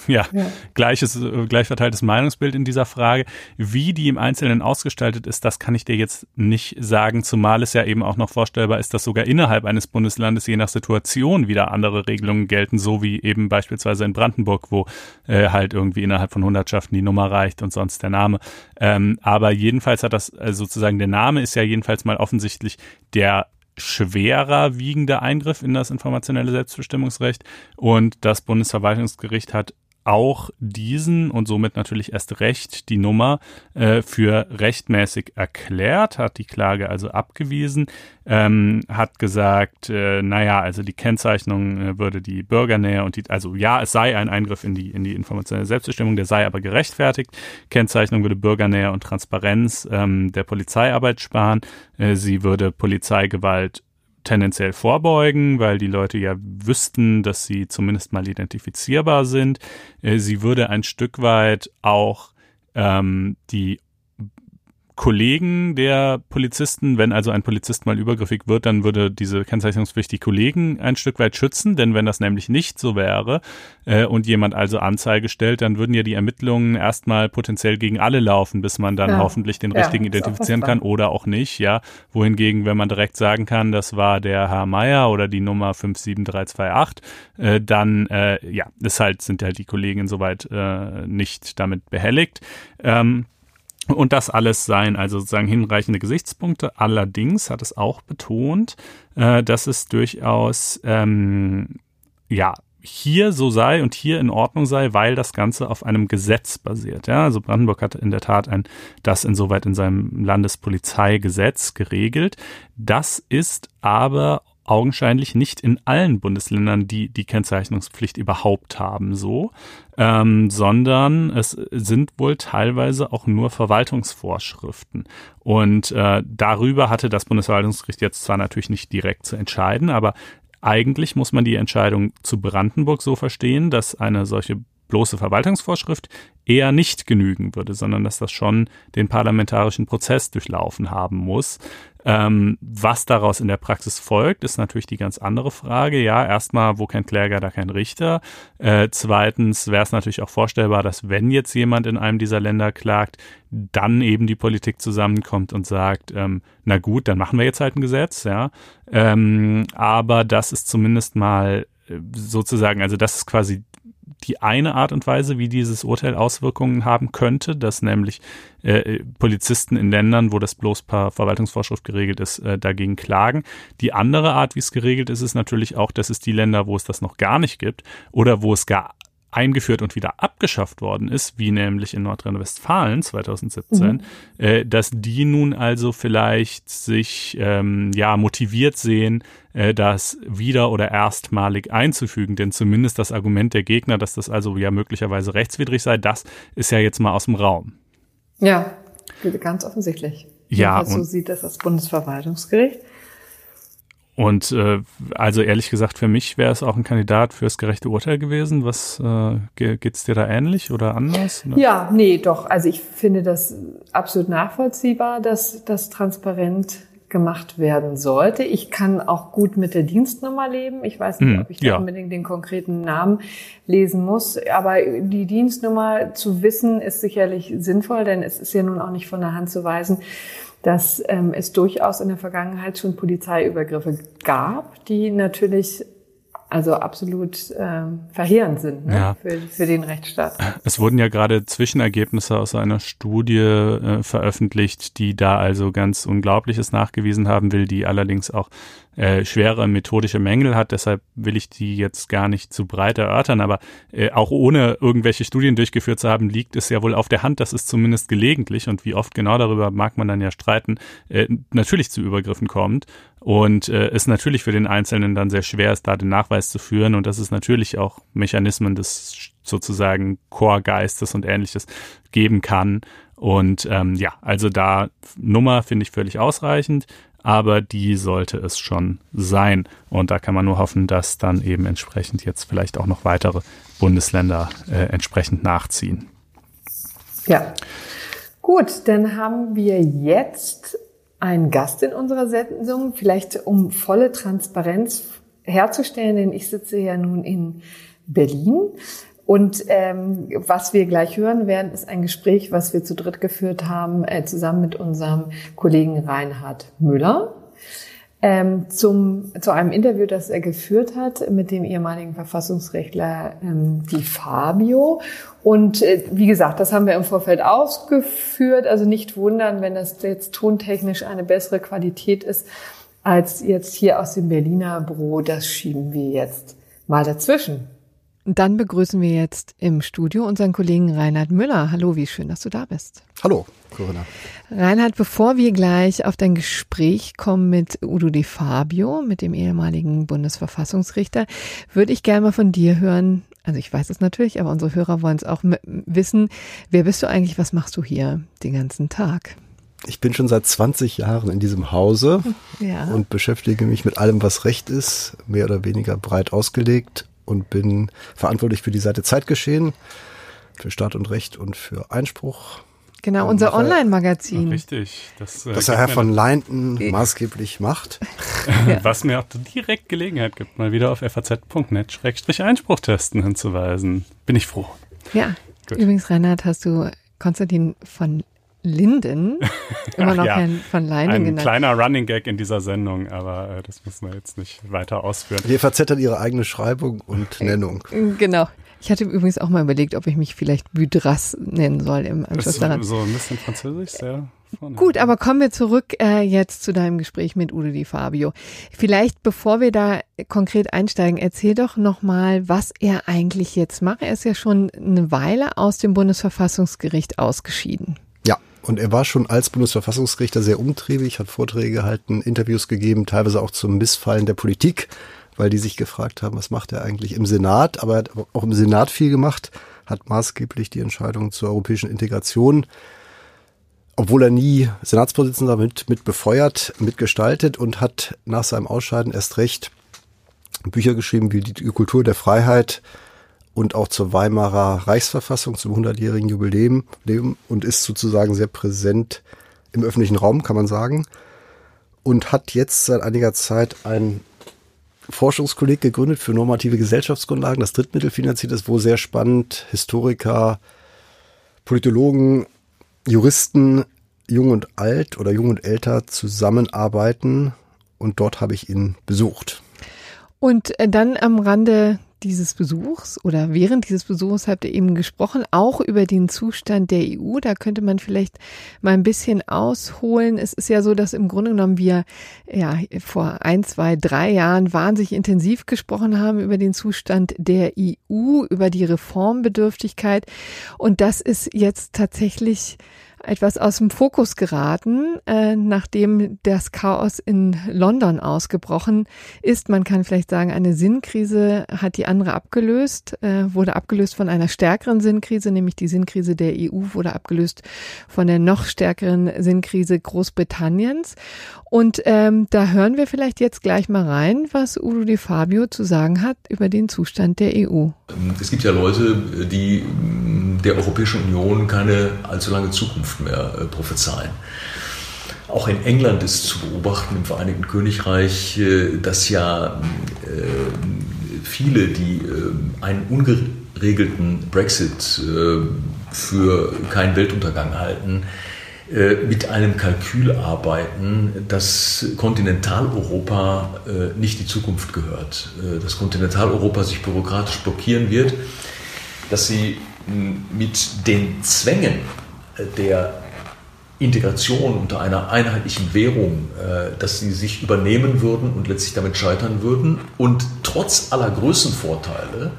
ja, ja, gleiches, äh, gleich verteiltes Meinungsbild in dieser Frage. Wie die im Einzelnen ausgestaltet ist, das kann ich dir jetzt nicht sagen, zumal es ja eben auch noch vorstellbar ist, dass sogar innerhalb eines Bundeslandes je nach Situation wieder andere Regelungen gelten, so wie eben beispielsweise in Brandenburg, wo äh, halt irgendwie innerhalb von Hundertschaften die Nummer reicht und sonst der Name. Ähm, aber jedenfalls hat das also sozusagen der Name ist ja jedenfalls mal offensichtlich der schwerer wiegende Eingriff in das informationelle Selbstbestimmungsrecht. Und das Bundesverwaltungsgericht hat auch diesen und somit natürlich erst recht die Nummer äh, für rechtmäßig erklärt, hat die Klage also abgewiesen, ähm, hat gesagt, äh, naja, also die Kennzeichnung äh, würde die Bürgernähe und die, also ja, es sei ein Eingriff in die, in die informationelle Selbstbestimmung, der sei aber gerechtfertigt. Kennzeichnung würde Bürgernähe und Transparenz ähm, der Polizeiarbeit sparen. Äh, sie würde Polizeigewalt tendenziell vorbeugen, weil die Leute ja wüssten, dass sie zumindest mal identifizierbar sind. Äh, sie würde ein Stück weit auch ähm, die Kollegen der Polizisten, wenn also ein Polizist mal übergriffig wird, dann würde diese Kennzeichnungspflicht die Kollegen ein Stück weit schützen, denn wenn das nämlich nicht so wäre äh, und jemand also Anzeige stellt, dann würden ja die Ermittlungen erstmal potenziell gegen alle laufen, bis man dann ja. hoffentlich den ja, richtigen identifizieren kann oder auch nicht, ja. Wohingegen, wenn man direkt sagen kann, das war der Herr Meier oder die Nummer 57328, äh, dann äh, ja, ist halt, sind halt die Kollegen insoweit äh, nicht damit behelligt. Ähm, und das alles seien also sozusagen hinreichende Gesichtspunkte. Allerdings hat es auch betont, äh, dass es durchaus ähm, ja hier so sei und hier in Ordnung sei, weil das Ganze auf einem Gesetz basiert. Ja, also Brandenburg hat in der Tat ein, das insoweit in seinem Landespolizeigesetz geregelt. Das ist aber augenscheinlich nicht in allen Bundesländern, die die Kennzeichnungspflicht überhaupt haben, so, ähm, sondern es sind wohl teilweise auch nur Verwaltungsvorschriften. Und äh, darüber hatte das Bundesverwaltungsgericht jetzt zwar natürlich nicht direkt zu entscheiden, aber eigentlich muss man die Entscheidung zu Brandenburg so verstehen, dass eine solche bloße Verwaltungsvorschrift eher nicht genügen würde, sondern dass das schon den parlamentarischen Prozess durchlaufen haben muss. Ähm, was daraus in der Praxis folgt, ist natürlich die ganz andere Frage. Ja, erstmal, wo kein Kläger, da kein Richter. Äh, zweitens wäre es natürlich auch vorstellbar, dass wenn jetzt jemand in einem dieser Länder klagt, dann eben die Politik zusammenkommt und sagt, ähm, na gut, dann machen wir jetzt halt ein Gesetz, ja. Ähm, aber das ist zumindest mal äh, sozusagen, also das ist quasi die eine Art und Weise, wie dieses Urteil Auswirkungen haben könnte, dass nämlich äh, Polizisten in Ländern, wo das bloß per Verwaltungsvorschrift geregelt ist, äh, dagegen klagen. Die andere Art, wie es geregelt ist, ist natürlich auch, dass es die Länder, wo es das noch gar nicht gibt oder wo es gar eingeführt und wieder abgeschafft worden ist, wie nämlich in Nordrhein-Westfalen 2017, mhm. äh, dass die nun also vielleicht sich ähm, ja motiviert sehen, äh, das wieder oder erstmalig einzufügen. Denn zumindest das Argument der Gegner, dass das also ja möglicherweise rechtswidrig sei, das ist ja jetzt mal aus dem Raum. Ja, ganz offensichtlich. Ja, so sieht das das Bundesverwaltungsgericht. Und äh, also ehrlich gesagt, für mich wäre es auch ein Kandidat fürs gerechte Urteil gewesen. Was äh, geht es dir da ähnlich oder anders? Oder? Ja, nee, doch. Also ich finde das absolut nachvollziehbar, dass das transparent gemacht werden sollte. Ich kann auch gut mit der Dienstnummer leben. Ich weiß nicht, hm, ob ich ja. da unbedingt den konkreten Namen lesen muss. Aber die Dienstnummer zu wissen, ist sicherlich sinnvoll, denn es ist ja nun auch nicht von der Hand zu weisen, dass ähm, es durchaus in der Vergangenheit schon Polizeiübergriffe gab, die natürlich also absolut ähm, verheerend sind ne? ja. für, für den Rechtsstaat. Es wurden ja gerade Zwischenergebnisse aus einer Studie äh, veröffentlicht, die da also ganz Unglaubliches nachgewiesen haben will, die allerdings auch äh, schwere methodische Mängel hat. Deshalb will ich die jetzt gar nicht zu breit erörtern. Aber äh, auch ohne irgendwelche Studien durchgeführt zu haben, liegt es ja wohl auf der Hand, dass es zumindest gelegentlich und wie oft genau darüber mag man dann ja streiten, äh, natürlich zu Übergriffen kommt. Und äh, es natürlich für den Einzelnen dann sehr schwer ist, da den Nachweis zu führen. Und dass es natürlich auch Mechanismen des sozusagen Chorgeistes und ähnliches geben kann. Und ähm, ja, also da Nummer finde ich völlig ausreichend aber die sollte es schon sein. Und da kann man nur hoffen, dass dann eben entsprechend jetzt vielleicht auch noch weitere Bundesländer äh, entsprechend nachziehen. Ja. Gut, dann haben wir jetzt einen Gast in unserer Sendung, vielleicht um volle Transparenz herzustellen, denn ich sitze ja nun in Berlin. Und ähm, was wir gleich hören werden, ist ein Gespräch, was wir zu dritt geführt haben, äh, zusammen mit unserem Kollegen Reinhard Müller ähm, zum, zu einem Interview, das er geführt hat mit dem ehemaligen Verfassungsrechtler ähm, Di Fabio. Und äh, wie gesagt, das haben wir im Vorfeld ausgeführt. Also nicht wundern, wenn das jetzt tontechnisch eine bessere Qualität ist als jetzt hier aus dem Berliner Büro. Das schieben wir jetzt mal dazwischen. Dann begrüßen wir jetzt im Studio unseren Kollegen Reinhard Müller. Hallo, wie schön, dass du da bist. Hallo, Corinna. Reinhard, bevor wir gleich auf dein Gespräch kommen mit Udo De Fabio, mit dem ehemaligen Bundesverfassungsrichter, würde ich gerne mal von dir hören. Also ich weiß es natürlich, aber unsere Hörer wollen es auch wissen. Wer bist du eigentlich? Was machst du hier den ganzen Tag? Ich bin schon seit 20 Jahren in diesem Hause ja. und beschäftige mich mit allem, was Recht ist, mehr oder weniger breit ausgelegt und bin verantwortlich für die Seite Zeitgeschehen, für Staat und Recht und für Einspruch. Genau, unser Online-Magazin. Richtig. Das, äh, das der Herr von Leinten maßgeblich macht. Was mir auch direkt Gelegenheit gibt, mal wieder auf faz.net-einspruch-testen hinzuweisen. Bin ich froh. Ja, Gut. übrigens, Reinhard, hast du Konstantin von Linden, immer noch ja, kein von Leinen ein genannt. Ein kleiner Running Gag in dieser Sendung, aber äh, das müssen wir jetzt nicht weiter ausführen. Die FAZ hat ihre eigene Schreibung und Nennung. Genau. Ich hatte übrigens auch mal überlegt, ob ich mich vielleicht Budras nennen soll im Anschluss daran. So ein bisschen französisch, sehr vorne. Gut, aber kommen wir zurück äh, jetzt zu deinem Gespräch mit Udo Di Fabio. Vielleicht, bevor wir da konkret einsteigen, erzähl doch nochmal, was er eigentlich jetzt macht. Er ist ja schon eine Weile aus dem Bundesverfassungsgericht ausgeschieden. Und er war schon als Bundesverfassungsrichter sehr umtriebig, hat Vorträge gehalten, Interviews gegeben, teilweise auch zum Missfallen der Politik, weil die sich gefragt haben, was macht er eigentlich im Senat. Aber er hat auch im Senat viel gemacht, hat maßgeblich die Entscheidung zur europäischen Integration, obwohl er nie Senatsvorsitzender mit, mit befeuert, mitgestaltet und hat nach seinem Ausscheiden erst recht Bücher geschrieben wie die Kultur der Freiheit, und auch zur Weimarer Reichsverfassung zum 100-jährigen Jubiläum und ist sozusagen sehr präsent im öffentlichen Raum, kann man sagen. Und hat jetzt seit einiger Zeit ein Forschungskolleg gegründet für normative Gesellschaftsgrundlagen, das drittmittelfinanziert ist, wo sehr spannend Historiker, Politologen, Juristen, jung und alt oder jung und älter zusammenarbeiten. Und dort habe ich ihn besucht. Und äh, dann am Rande dieses Besuchs oder während dieses Besuchs habt ihr eben gesprochen, auch über den Zustand der EU. Da könnte man vielleicht mal ein bisschen ausholen. Es ist ja so, dass im Grunde genommen wir ja vor ein, zwei, drei Jahren wahnsinnig intensiv gesprochen haben über den Zustand der EU, über die Reformbedürftigkeit. Und das ist jetzt tatsächlich etwas aus dem Fokus geraten, äh, nachdem das Chaos in London ausgebrochen ist. Man kann vielleicht sagen, eine Sinnkrise hat die andere abgelöst, äh, wurde abgelöst von einer stärkeren Sinnkrise, nämlich die Sinnkrise der EU wurde abgelöst von der noch stärkeren Sinnkrise Großbritanniens. Und ähm, da hören wir vielleicht jetzt gleich mal rein, was Udo Di Fabio zu sagen hat über den Zustand der EU. Es gibt ja Leute, die der Europäischen Union keine allzu lange Zukunft mehr äh, prophezeien. Auch in England ist zu beobachten, im Vereinigten Königreich, äh, dass ja äh, viele, die einen ungeregelten Brexit für keinen Weltuntergang halten, mit einem Kalkül arbeiten, dass Kontinentaleuropa nicht die Zukunft gehört, dass Kontinentaleuropa sich bürokratisch blockieren wird, dass sie mit den Zwängen der Integration unter einer einheitlichen Währung, äh, dass sie sich übernehmen würden und letztlich damit scheitern würden und trotz aller Größenvorteile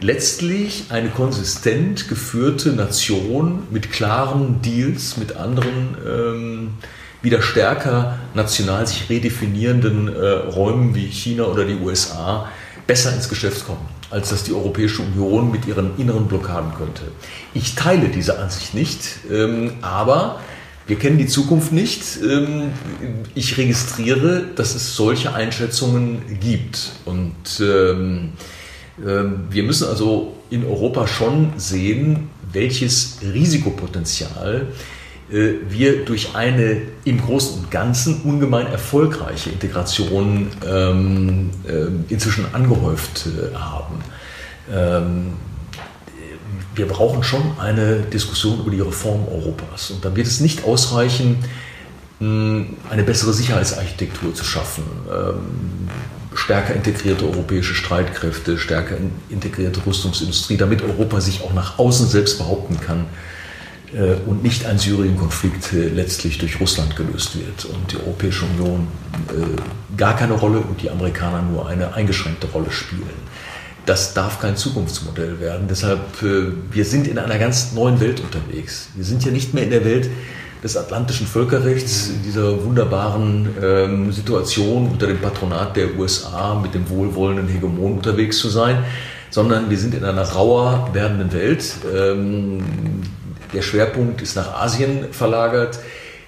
letztlich eine konsistent geführte Nation mit klaren Deals mit anderen ähm, wieder stärker national sich redefinierenden äh, Räumen wie China oder die USA besser ins Geschäft kommen als dass die Europäische Union mit ihren inneren Blockaden könnte. Ich teile diese Ansicht nicht, ähm, aber wir kennen die Zukunft nicht. Ähm, ich registriere, dass es solche Einschätzungen gibt. Und ähm, wir müssen also in Europa schon sehen, welches Risikopotenzial äh, wir durch eine im Großen und Ganzen ungemein erfolgreiche Integration ähm, äh, inzwischen angehäuft äh, haben. Ähm, wir brauchen schon eine Diskussion über die Reform Europas. Und dann wird es nicht ausreichen, eine bessere Sicherheitsarchitektur zu schaffen, ähm, stärker integrierte europäische Streitkräfte, stärker integrierte Rüstungsindustrie, damit Europa sich auch nach außen selbst behaupten kann äh, und nicht ein Syrien-Konflikt äh, letztlich durch Russland gelöst wird und die Europäische Union äh, gar keine Rolle und die Amerikaner nur eine eingeschränkte Rolle spielen. Das darf kein Zukunftsmodell werden. Deshalb, wir sind in einer ganz neuen Welt unterwegs. Wir sind ja nicht mehr in der Welt, des atlantischen Völkerrechts, dieser wunderbaren ähm, Situation unter dem Patronat der USA mit dem wohlwollenden Hegemon unterwegs zu sein, sondern wir sind in einer rauer werdenden Welt. Der Schwerpunkt ist nach Asien verlagert.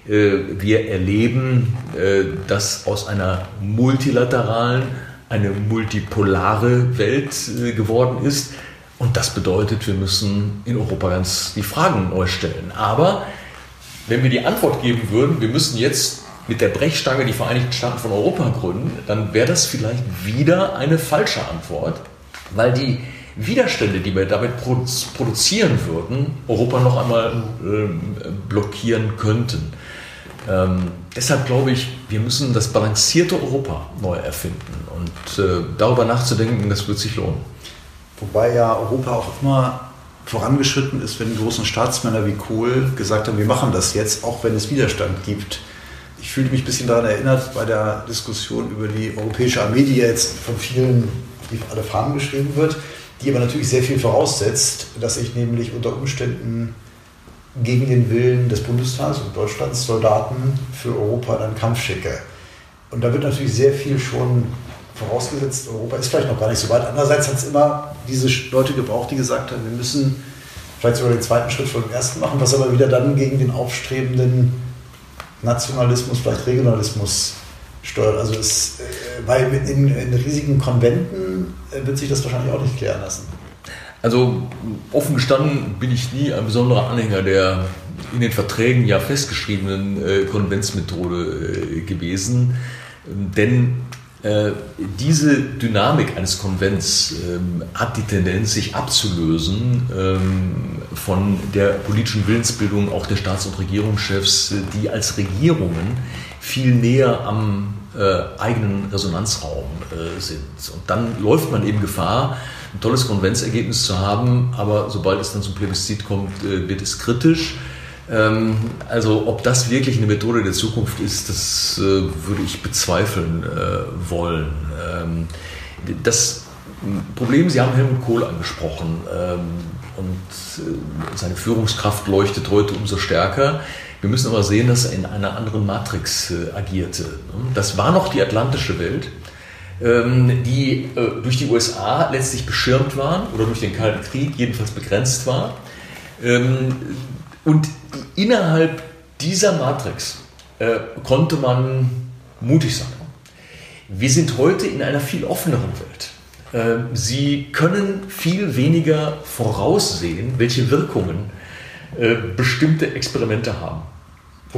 Äh, wir erleben, äh, dass aus einer multilateralen eine multipolare Welt äh, geworden ist. Und das bedeutet, wir müssen in Europa ganz die Fragen neu stellen. Aber wenn wir die Antwort geben würden, wir müssen jetzt mit der Brechstange die Vereinigten Staaten von Europa gründen, dann wäre das vielleicht wieder eine falsche Antwort, weil die Widerstände, die wir damit produzieren würden, Europa noch einmal äh, blockieren könnten. Ähm, deshalb glaube ich, wir müssen das balancierte Europa neu erfinden und äh, darüber nachzudenken, das wird sich lohnen. Wobei ja Europa auch immer vorangeschritten ist, wenn die großen Staatsmänner wie Kohl gesagt haben, wir machen das jetzt, auch wenn es Widerstand gibt. Ich fühle mich ein bisschen daran erinnert bei der Diskussion über die europäische Armee, die jetzt von vielen die alle Fahnen geschrieben wird, die aber natürlich sehr viel voraussetzt, dass ich nämlich unter Umständen gegen den Willen des Bundestags und Deutschlands Soldaten für Europa in einen Kampf schicke. Und da wird natürlich sehr viel schon vorausgesetzt, Europa ist vielleicht noch gar nicht so weit. Andererseits hat es immer diese Leute gebraucht, die gesagt haben, wir müssen vielleicht sogar den zweiten Schritt vor dem ersten machen, was aber wieder dann gegen den aufstrebenden Nationalismus, vielleicht Regionalismus steuert. Also es, äh, weil in, in riesigen Konventen wird sich das wahrscheinlich auch nicht klären lassen. Also offen gestanden bin ich nie ein besonderer Anhänger der in den Verträgen ja festgeschriebenen äh, Konventsmethode äh, gewesen. Denn äh, diese Dynamik eines Konvents ähm, hat die Tendenz, sich abzulösen ähm, von der politischen Willensbildung auch der Staats- und Regierungschefs, die als Regierungen viel näher am äh, eigenen Resonanzraum äh, sind. Und dann läuft man eben Gefahr, ein tolles Konventsergebnis zu haben, aber sobald es dann zum Plebiszit kommt, äh, wird es kritisch. Ähm, also ob das wirklich eine Methode der Zukunft ist, das würde ich bezweifeln wollen. Ähm, das Problem, Sie haben Helmut Kohl angesprochen ähm, und seine Führungskraft leuchtet heute umso stärker. Wir müssen aber sehen, dass er in einer anderen Matrix agierte. Das war noch die atlantische Welt, die durch die USA letztlich beschirmt waren oder durch den Kalten Krieg jedenfalls begrenzt war. Und innerhalb dieser Matrix äh, konnte man mutig sein. Wir sind heute in einer viel offeneren Welt. Äh, Sie können viel weniger voraussehen, welche Wirkungen äh, bestimmte Experimente haben.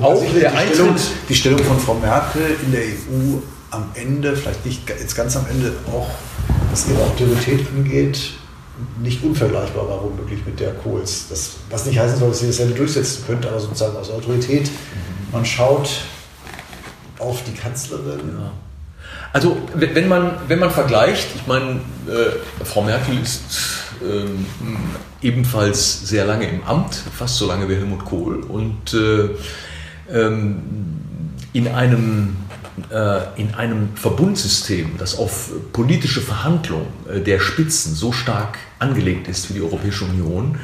Auch der die, Stellung, die Stellung von Frau Merkel in der EU am Ende, vielleicht nicht jetzt ganz am Ende, auch was ihre Autorität angeht, nicht unvergleichbar war womöglich mit der Kohls. Das, was nicht heißen soll, dass sie das dasselbe durchsetzen könnte, aber sozusagen aus Autorität. Man schaut auf die Kanzlerin. Ja. Also wenn man, wenn man vergleicht, ich meine, äh, Frau Merkel ist ähm, ebenfalls sehr lange im Amt, fast so lange wie Helmut Kohl und äh, ähm, in einem äh, in einem Verbundsystem, das auf politische Verhandlung äh, der Spitzen so stark angelegt ist wie die Europäische Union,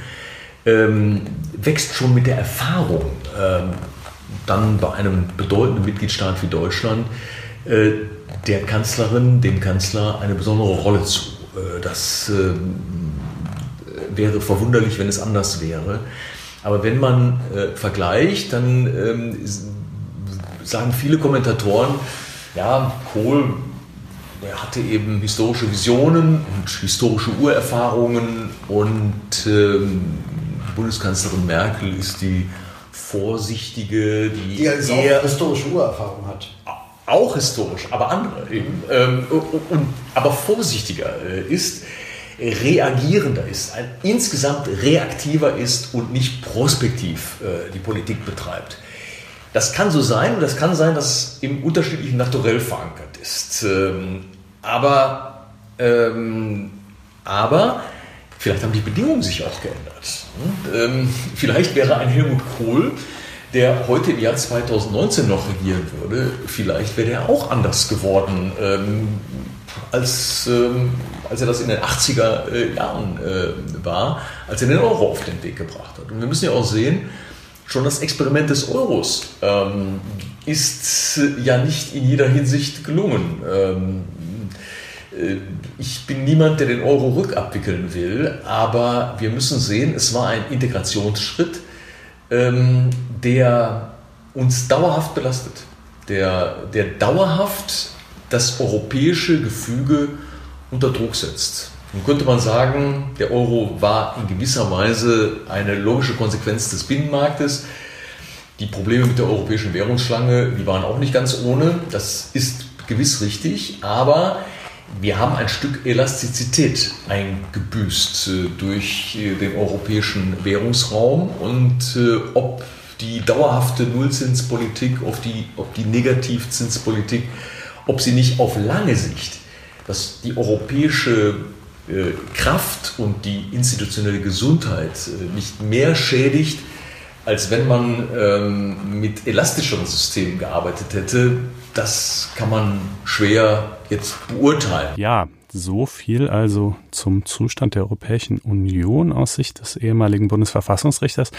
ähm, wächst schon mit der Erfahrung ähm, dann bei einem bedeutenden Mitgliedstaat wie Deutschland äh, der Kanzlerin, dem Kanzler eine besondere Rolle zu. Das ähm, wäre verwunderlich, wenn es anders wäre. Aber wenn man vergleicht, dann sagen viele Kommentatoren, ja, Kohl er hatte eben historische Visionen und historische Urerfahrungen und ähm, Bundeskanzlerin Merkel ist die vorsichtige, die, Die also eher auch historische Urerfahrung hat. auch historisch, aber andere eben, ähm, und, aber vorsichtiger äh, ist, reagierender ist, ein, insgesamt reaktiver ist und nicht prospektiv äh, die Politik betreibt. Das kann so sein und das kann sein, dass es im unterschiedlichen Naturell verankert ist. Ähm, aber, ähm, aber vielleicht haben die Bedingungen sich auch geändert. Ähm, vielleicht wäre ein Helmut Kohl, der heute im Jahr 2019 noch regieren würde, vielleicht wäre er auch anders geworden, ähm, als, ähm, als er das in den 80er äh, Jahren äh, war, als er den Euro auf den Weg gebracht hat. Und wir müssen ja auch sehen, schon das Experiment des Euros ähm, ist äh, ja nicht in jeder Hinsicht gelungen. Ähm, äh, ich bin niemand, der den Euro rückabwickeln will, aber wir müssen sehen, es war ein Integrationsschritt, ähm, der uns dauerhaft belastet, der, der dauerhaft das europäische Gefüge unter Druck setzt. Nun könnte man sagen, der Euro war in gewisser Weise eine logische Konsequenz des Binnenmarktes. Die Probleme mit der europäischen Währungsschlange, die waren auch nicht ganz ohne. Das ist gewiss richtig, aber wir haben ein Stück Elastizität eingebüßt äh, durch äh, den europäischen Währungsraum und äh, ob die dauerhafte Nullzinspolitik, ob die, ob die Negativzinspolitik, ob sie nicht auf lange Sicht dass die europäische Kraft und die institutionelle Gesundheit nicht mehr schädigt, als wenn man ähm, mit elastischeren Systemen gearbeitet hätte, das kann man schwer jetzt beurteilen. Ja, so viel also zum Zustand der Europäischen Union aus Sicht des ehemaligen Bundesverfassungsrichters.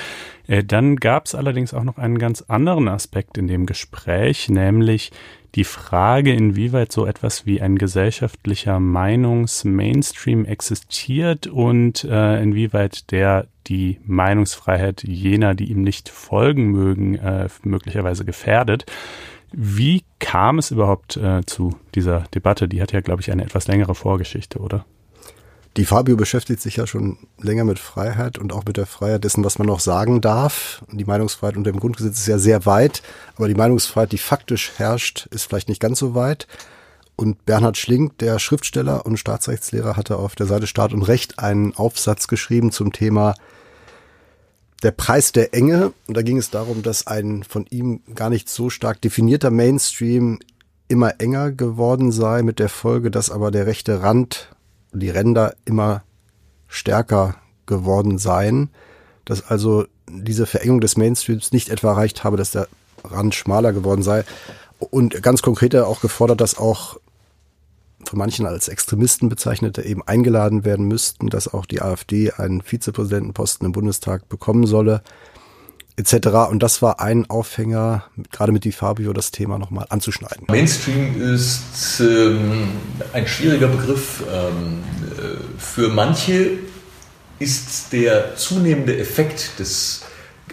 Äh, dann gab es allerdings auch noch einen ganz anderen Aspekt in dem Gespräch, nämlich die Frage, inwieweit so etwas wie ein gesellschaftlicher Meinungsmainstream existiert und äh, inwieweit der die Meinungsfreiheit jener, die ihm nicht folgen mögen, äh, möglicherweise gefährdet. Wie kam es überhaupt äh, zu dieser Debatte? Die hat ja, glaube ich, eine etwas längere Vorgeschichte, oder? Die Fabio beschäftigt sich ja schon länger mit Freiheit und auch mit der Freiheit dessen, was man noch sagen darf. Die Meinungsfreiheit unter dem Grundgesetz ist ja sehr weit, aber die Meinungsfreiheit, die faktisch herrscht, ist vielleicht nicht ganz so weit. Und Bernhard Schlink, der Schriftsteller und Staatsrechtslehrer, hatte auf der Seite Staat und Recht einen Aufsatz geschrieben zum Thema der Preis der Enge. Und da ging es darum, dass ein von ihm gar nicht so stark definierter Mainstream immer enger geworden sei, mit der Folge, dass aber der rechte Rand, die Ränder immer stärker geworden seien, dass also diese Verengung des Mainstreams nicht etwa erreicht habe, dass der Rand schmaler geworden sei. Und ganz konkret auch gefordert, dass auch von manchen als Extremisten bezeichnete, eben eingeladen werden müssten, dass auch die AfD einen Vizepräsidentenposten im Bundestag bekommen solle, etc. Und das war ein Aufhänger, gerade mit Di Fabio das Thema nochmal anzuschneiden. Mainstream ist ähm, ein schwieriger Begriff. Ähm, äh, für manche ist der zunehmende Effekt des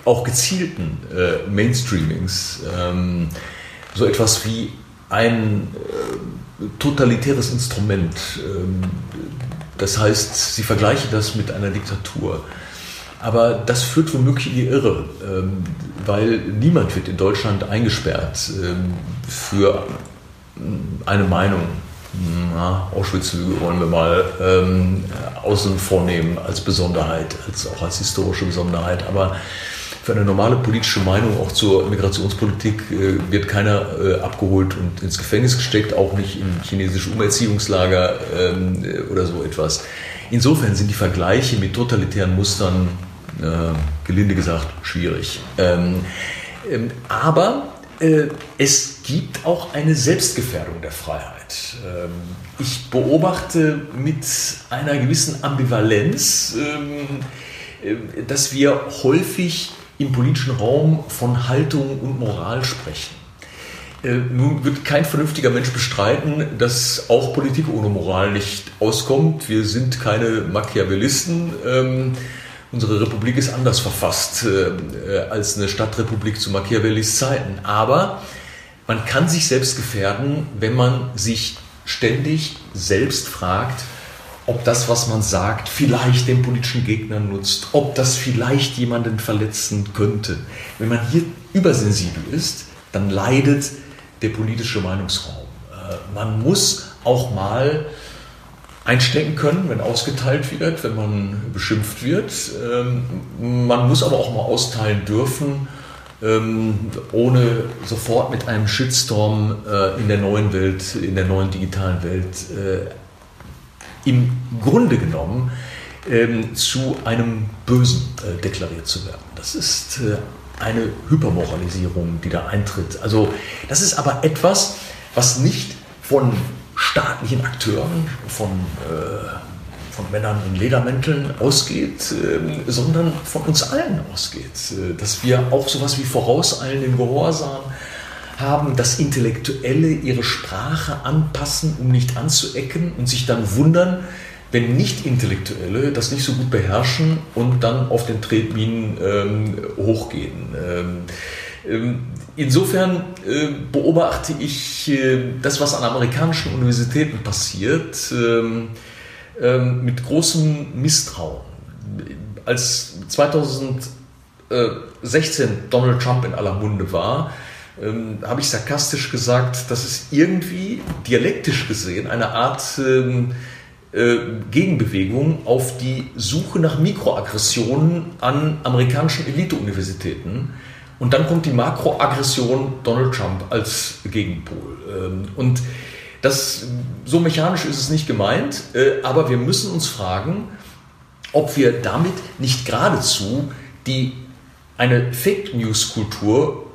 auch gezielten äh, Mainstreamings ähm, so etwas wie ein äh, totalitäres Instrument. Ähm, das heißt, sie vergleichen das mit einer Diktatur. Aber das führt womöglich in die Irre, ähm, weil niemand wird in Deutschland eingesperrt ähm, für eine Meinung. Na, Auschwitz-Lüge wollen wir mal ähm, außen vornehmen als Besonderheit, als auch als historische Besonderheit. Aber für eine normale politische Meinung auch zur Migrationspolitik äh, wird keiner äh, abgeholt und ins Gefängnis gesteckt, auch nicht in chinesische Umerziehungslager ähm, äh, oder so etwas. Insofern sind die Vergleiche mit totalitären Mustern, äh, gelinde gesagt, schwierig. Ähm, ähm, aber äh, es gibt auch eine Selbstgefährdung der Freiheit. Ähm, ich beobachte mit einer gewissen Ambivalenz, ähm, äh, dass wir häufig im politischen Raum von Haltung und Moral sprechen. Äh, nun wird kein vernünftiger Mensch bestreiten, dass auch Politik ohne Moral nicht auskommt. Wir sind keine Machiavellisten. Unsere Republik ist anders verfasst äh, als eine Stadtrepublik zu Machiavellis Zeiten. Aber man kann sich selbst gefährden, wenn man sich ständig selbst fragt, ob das, was man sagt, vielleicht den politischen Gegnern nutzt, ob das vielleicht jemanden verletzen könnte. Wenn man hier übersensibel ist, dann leidet der politische Meinungsraum. Äh, man muss auch mal einstecken können, wenn ausgeteilt wird, wenn man beschimpft wird. Ähm, man muss aber auch mal austeilen dürfen, ähm, ohne sofort mit einem Shitstorm äh, in der neuen Welt, in der neuen digitalen Welt äh, im Grunde genommen ähm, zu einem Bösen äh, deklariert zu werden. Das ist eine Hypermoralisierung, die da eintritt. Also das ist aber etwas, was nicht von staatlichen Akteuren, von, äh, von Männern in Ledermänteln ausgeht, äh, sondern von uns allen ausgeht. Äh, dass wir auch sowas wie vorauseilenden Gehorsam haben, dass Intellektuelle ihre Sprache anpassen, um nicht anzuecken und sich dann wundern, wenn Nicht-Intellektuelle das nicht so gut beherrschen und dann auf den Tretminen ähm, hochgehen. Ähm, insofern äh, beobachte ich äh, das, was an amerikanischen Universitäten passiert, ähm, ähm, mit großem Misstrauen. Als 2016 Donald Trump in aller Munde war, ähm, habe ich sarkastisch gesagt, dass es irgendwie dialektisch gesehen eine Art ähm, äh, Gegenbewegung auf die Suche nach Mikroaggressionen an amerikanischen Elite-Universitäten. Und dann kommt die Makroaggression Donald Trump als Gegenpol. Ähm, und das, so mechanisch ist es nicht gemeint, äh, aber wir müssen uns fragen, ob wir damit nicht geradezu die, eine Fake News Kultur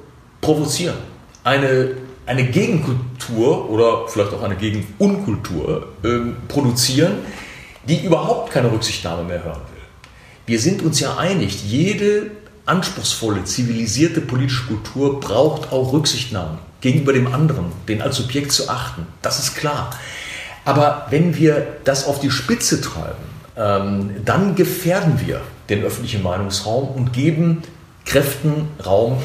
provozieren. Eine, eine Gegenkultur oder vielleicht auch eine Gegenunkultur ähm, produzieren, die überhaupt keine Rücksichtnahme mehr hören will. Wir sind uns ja einig, jede anspruchsvolle, zivilisierte politische Kultur braucht auch Rücksichtnahme gegenüber dem anderen, den als Subjekt zu achten. Das ist klar. Aber wenn wir das auf die Spitze treiben, ähm, dann gefährden wir den öffentlichen Meinungsraum und geben Kräften Raum,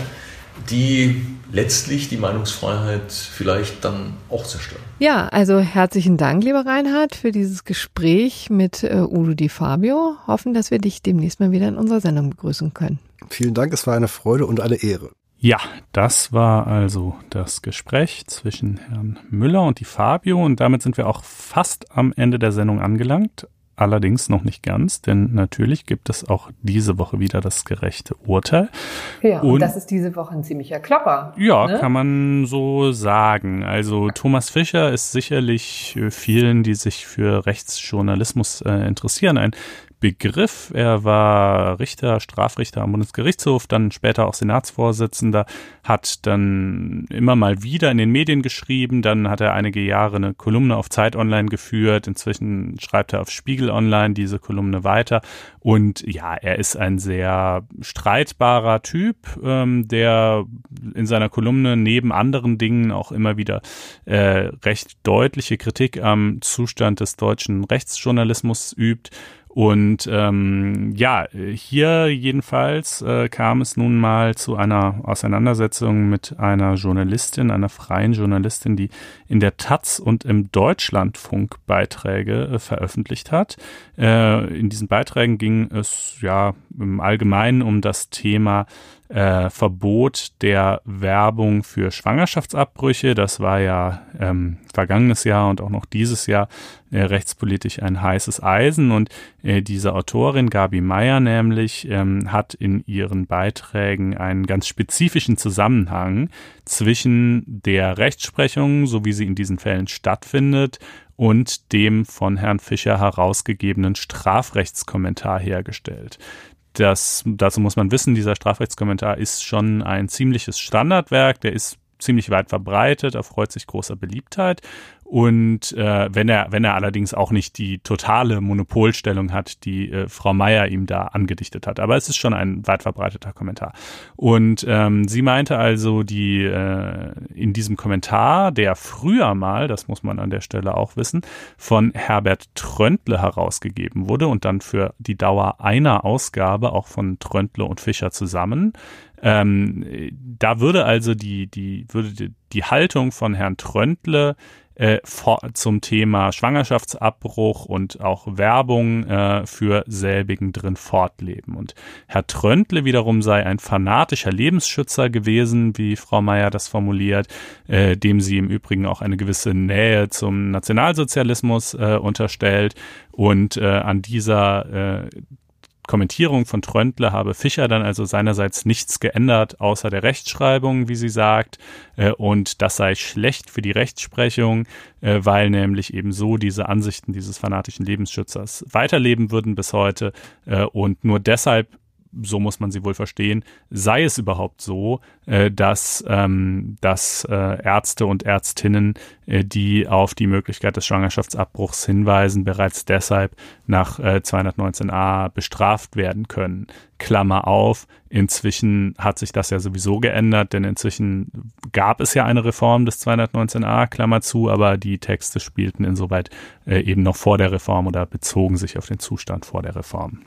die letztlich die Meinungsfreiheit vielleicht dann auch zerstören. Ja, also herzlichen Dank, lieber Reinhard, für dieses Gespräch mit äh, Udo Di Fabio. Hoffen, dass wir dich demnächst mal wieder in unserer Sendung begrüßen können. Vielen Dank, es war eine Freude und eine Ehre. Ja, das war also das Gespräch zwischen Herrn Müller und die Fabio und damit sind wir auch fast am Ende der Sendung angelangt allerdings noch nicht ganz, denn natürlich gibt es auch diese Woche wieder das gerechte Urteil. Ja, und, und das ist diese Woche ein ziemlicher Klopper. Ja, ne? kann man so sagen. Also Thomas Fischer ist sicherlich vielen, die sich für Rechtsjournalismus äh, interessieren, ein Begriff. Er war Richter, Strafrichter am Bundesgerichtshof, dann später auch Senatsvorsitzender, hat dann immer mal wieder in den Medien geschrieben, dann hat er einige Jahre eine Kolumne auf Zeit Online geführt, inzwischen schreibt er auf Spiegel Online diese Kolumne weiter. Und ja, er ist ein sehr streitbarer Typ, ähm, der in seiner Kolumne neben anderen Dingen auch immer wieder äh, recht deutliche Kritik am Zustand des deutschen Rechtsjournalismus übt und ähm, ja, hier jedenfalls äh, kam es nun mal zu einer Auseinandersetzung mit einer Journalistin, einer freien Journalistin, die in der Taz und im Deutschlandfunk Beiträge äh, veröffentlicht hat. Äh, in diesen Beiträgen ging es ja im Allgemeinen um das Thema äh, Verbot der Werbung für Schwangerschaftsabbrüche. Das war ja ähm, vergangenes Jahr und auch noch dieses Jahr äh, rechtspolitisch ein heißes Eisen. Und äh, diese Autorin Gabi Meyer nämlich ähm, hat in ihren Beiträgen einen ganz spezifischen Zusammenhang zwischen der Rechtsprechung, so wie sie in diesen Fällen stattfindet, und dem von Herrn Fischer herausgegebenen Strafrechtskommentar hergestellt. Das, dazu muss man wissen, dieser Strafrechtskommentar ist schon ein ziemliches Standardwerk, der ist ziemlich weit verbreitet, erfreut sich großer Beliebtheit und äh, wenn er, wenn er allerdings auch nicht die totale Monopolstellung hat, die äh, Frau Meier ihm da angedichtet hat. Aber es ist schon ein weit verbreiteter Kommentar. Und ähm, sie meinte also, die äh, in diesem Kommentar, der früher mal, das muss man an der Stelle auch wissen, von Herbert Tröntle herausgegeben wurde und dann für die Dauer einer Ausgabe auch von Tröntle und Fischer zusammen. Ähm, da würde also die, die, würde die, die Haltung von Herrn Tröntle äh, vor, zum Thema Schwangerschaftsabbruch und auch Werbung äh, für selbigen drin fortleben. Und Herr Tröntle wiederum sei ein fanatischer Lebensschützer gewesen, wie Frau Meier das formuliert, äh, dem sie im Übrigen auch eine gewisse Nähe zum Nationalsozialismus äh, unterstellt. Und äh, an dieser äh, Kommentierung von Tröndle habe Fischer dann also seinerseits nichts geändert, außer der Rechtschreibung, wie sie sagt, äh, und das sei schlecht für die Rechtsprechung, äh, weil nämlich eben so diese Ansichten dieses fanatischen Lebensschützers weiterleben würden bis heute äh, und nur deshalb so muss man sie wohl verstehen, sei es überhaupt so, äh, dass, ähm, dass äh, Ärzte und Ärztinnen, äh, die auf die Möglichkeit des Schwangerschaftsabbruchs hinweisen, bereits deshalb nach äh, 219a bestraft werden können. Klammer auf, inzwischen hat sich das ja sowieso geändert, denn inzwischen gab es ja eine Reform des 219a, Klammer zu, aber die Texte spielten insoweit äh, eben noch vor der Reform oder bezogen sich auf den Zustand vor der Reform.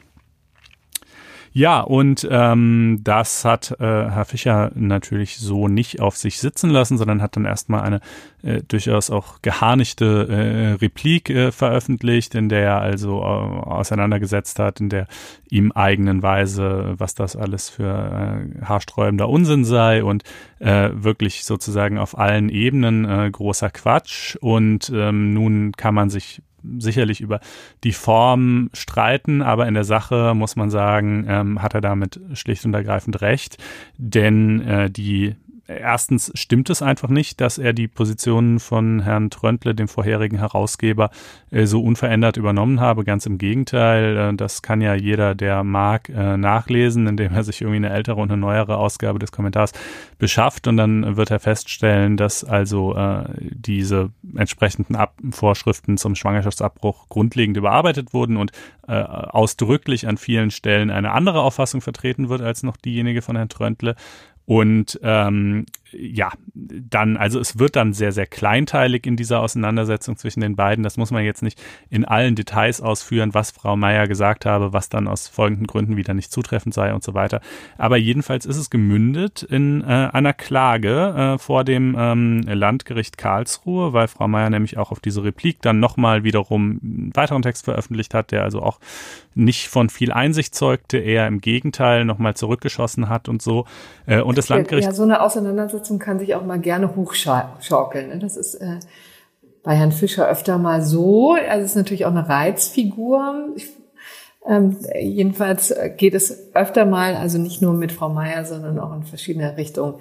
Ja, und ähm, das hat äh, Herr Fischer natürlich so nicht auf sich sitzen lassen, sondern hat dann erstmal eine äh, durchaus auch geharnischte äh, Replik äh, veröffentlicht, in der er also äh, auseinandergesetzt hat, in der ihm eigenen Weise, was das alles für äh, haarsträubender Unsinn sei und äh, wirklich sozusagen auf allen Ebenen äh, großer Quatsch. Und ähm, nun kann man sich sicherlich über die Form streiten, aber in der Sache muss man sagen, ähm, hat er damit schlicht und ergreifend recht, denn äh, die erstens stimmt es einfach nicht, dass er die Positionen von Herrn Tröntle, dem vorherigen Herausgeber, äh, so unverändert übernommen habe. Ganz im Gegenteil, äh, das kann ja jeder, der mag, äh, nachlesen, indem er sich irgendwie eine ältere und eine neuere Ausgabe des Kommentars beschafft und dann wird er feststellen, dass also diese entsprechenden Ab Vorschriften zum Schwangerschaftsabbruch grundlegend überarbeitet wurden und ausdrücklich an vielen Stellen eine andere Auffassung vertreten wird als noch diejenige von Herrn Tröntle. Und ähm, ja, dann, also es wird dann sehr, sehr kleinteilig in dieser Auseinandersetzung zwischen den beiden. Das muss man jetzt nicht in allen Details ausführen, was Frau Meier gesagt habe, was dann aus folgenden Gründen wieder nicht zutreffend sei und so weiter. Aber jedenfalls ist es gemündet in äh, einer Klage äh, vor dem ähm, Landgericht Karlsruhe, weil Frau Meier nämlich auch auf diese Replik dann nochmal wiederum einen weiteren Text veröffentlicht hat, der also auch nicht von viel Einsicht zeugte, eher im Gegenteil nochmal zurückgeschossen hat und so. Äh, und das Landgericht. Ja, so eine Auseinandersetzung kann sich auch mal gerne hochschaukeln. Ne? Das ist äh, bei Herrn Fischer öfter mal so. Also ist natürlich auch eine Reizfigur. Ähm, jedenfalls geht es öfter mal, also nicht nur mit Frau Meier, sondern auch in verschiedene Richtungen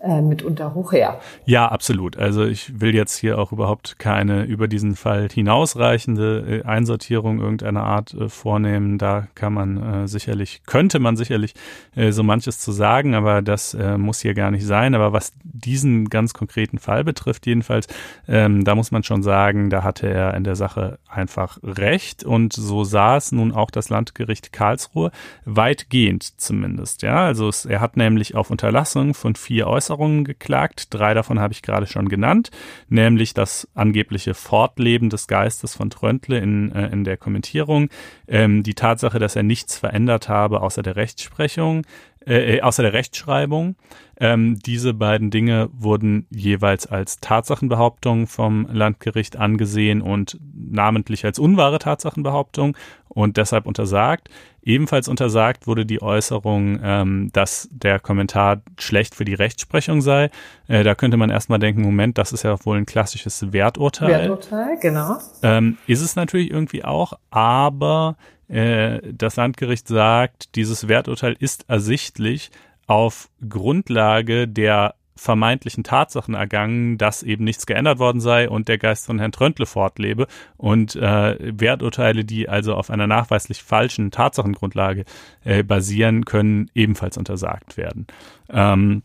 äh, mitunter hoch her. Ja, absolut. Also ich will jetzt hier auch überhaupt keine über diesen Fall hinausreichende äh, Einsortierung irgendeiner Art äh, vornehmen. Da kann man äh, sicherlich, könnte man sicherlich äh, so manches zu sagen, aber das muss hier gar nicht sein. Aber was diesen ganz konkreten Fall betrifft, jedenfalls, ähm, da muss man schon sagen, da hatte er in der Sache einfach recht und so sah es nun auch das Landgericht Karlsruhe weitgehend zumindest. Ja, also es, er hat nämlich auf Unterlassung von vier Äußerungen Äußerungen geklagt. Drei davon habe ich gerade schon genannt, nämlich das angebliche Fortleben des Geistes von Tröntle in, äh, in der Kommentierung, ähm, die Tatsache, dass er nichts verändert habe außer der Rechtsprechung, äh, äh, außer der Rechtschreibung. Ähm, diese beiden Dinge wurden jeweils als Tatsachenbehauptung vom Landgericht angesehen und namentlich als unwahre Tatsachenbehauptung und deshalb untersagt. Ebenfalls untersagt wurde die Äußerung, ähm, dass der Kommentar schlecht für die Rechtsprechung sei. Äh, da könnte man erstmal denken, Moment, das ist ja wohl ein klassisches Werturteil. Werturteil, genau. Ähm, ist es natürlich irgendwie auch, aber äh, das Landgericht sagt, dieses Werturteil ist ersichtlich auf Grundlage der vermeintlichen Tatsachen ergangen, dass eben nichts geändert worden sei und der Geist von Herrn Tröntle fortlebe und äh, Werturteile, die also auf einer nachweislich falschen Tatsachengrundlage äh, basieren, können ebenfalls untersagt werden. Ähm,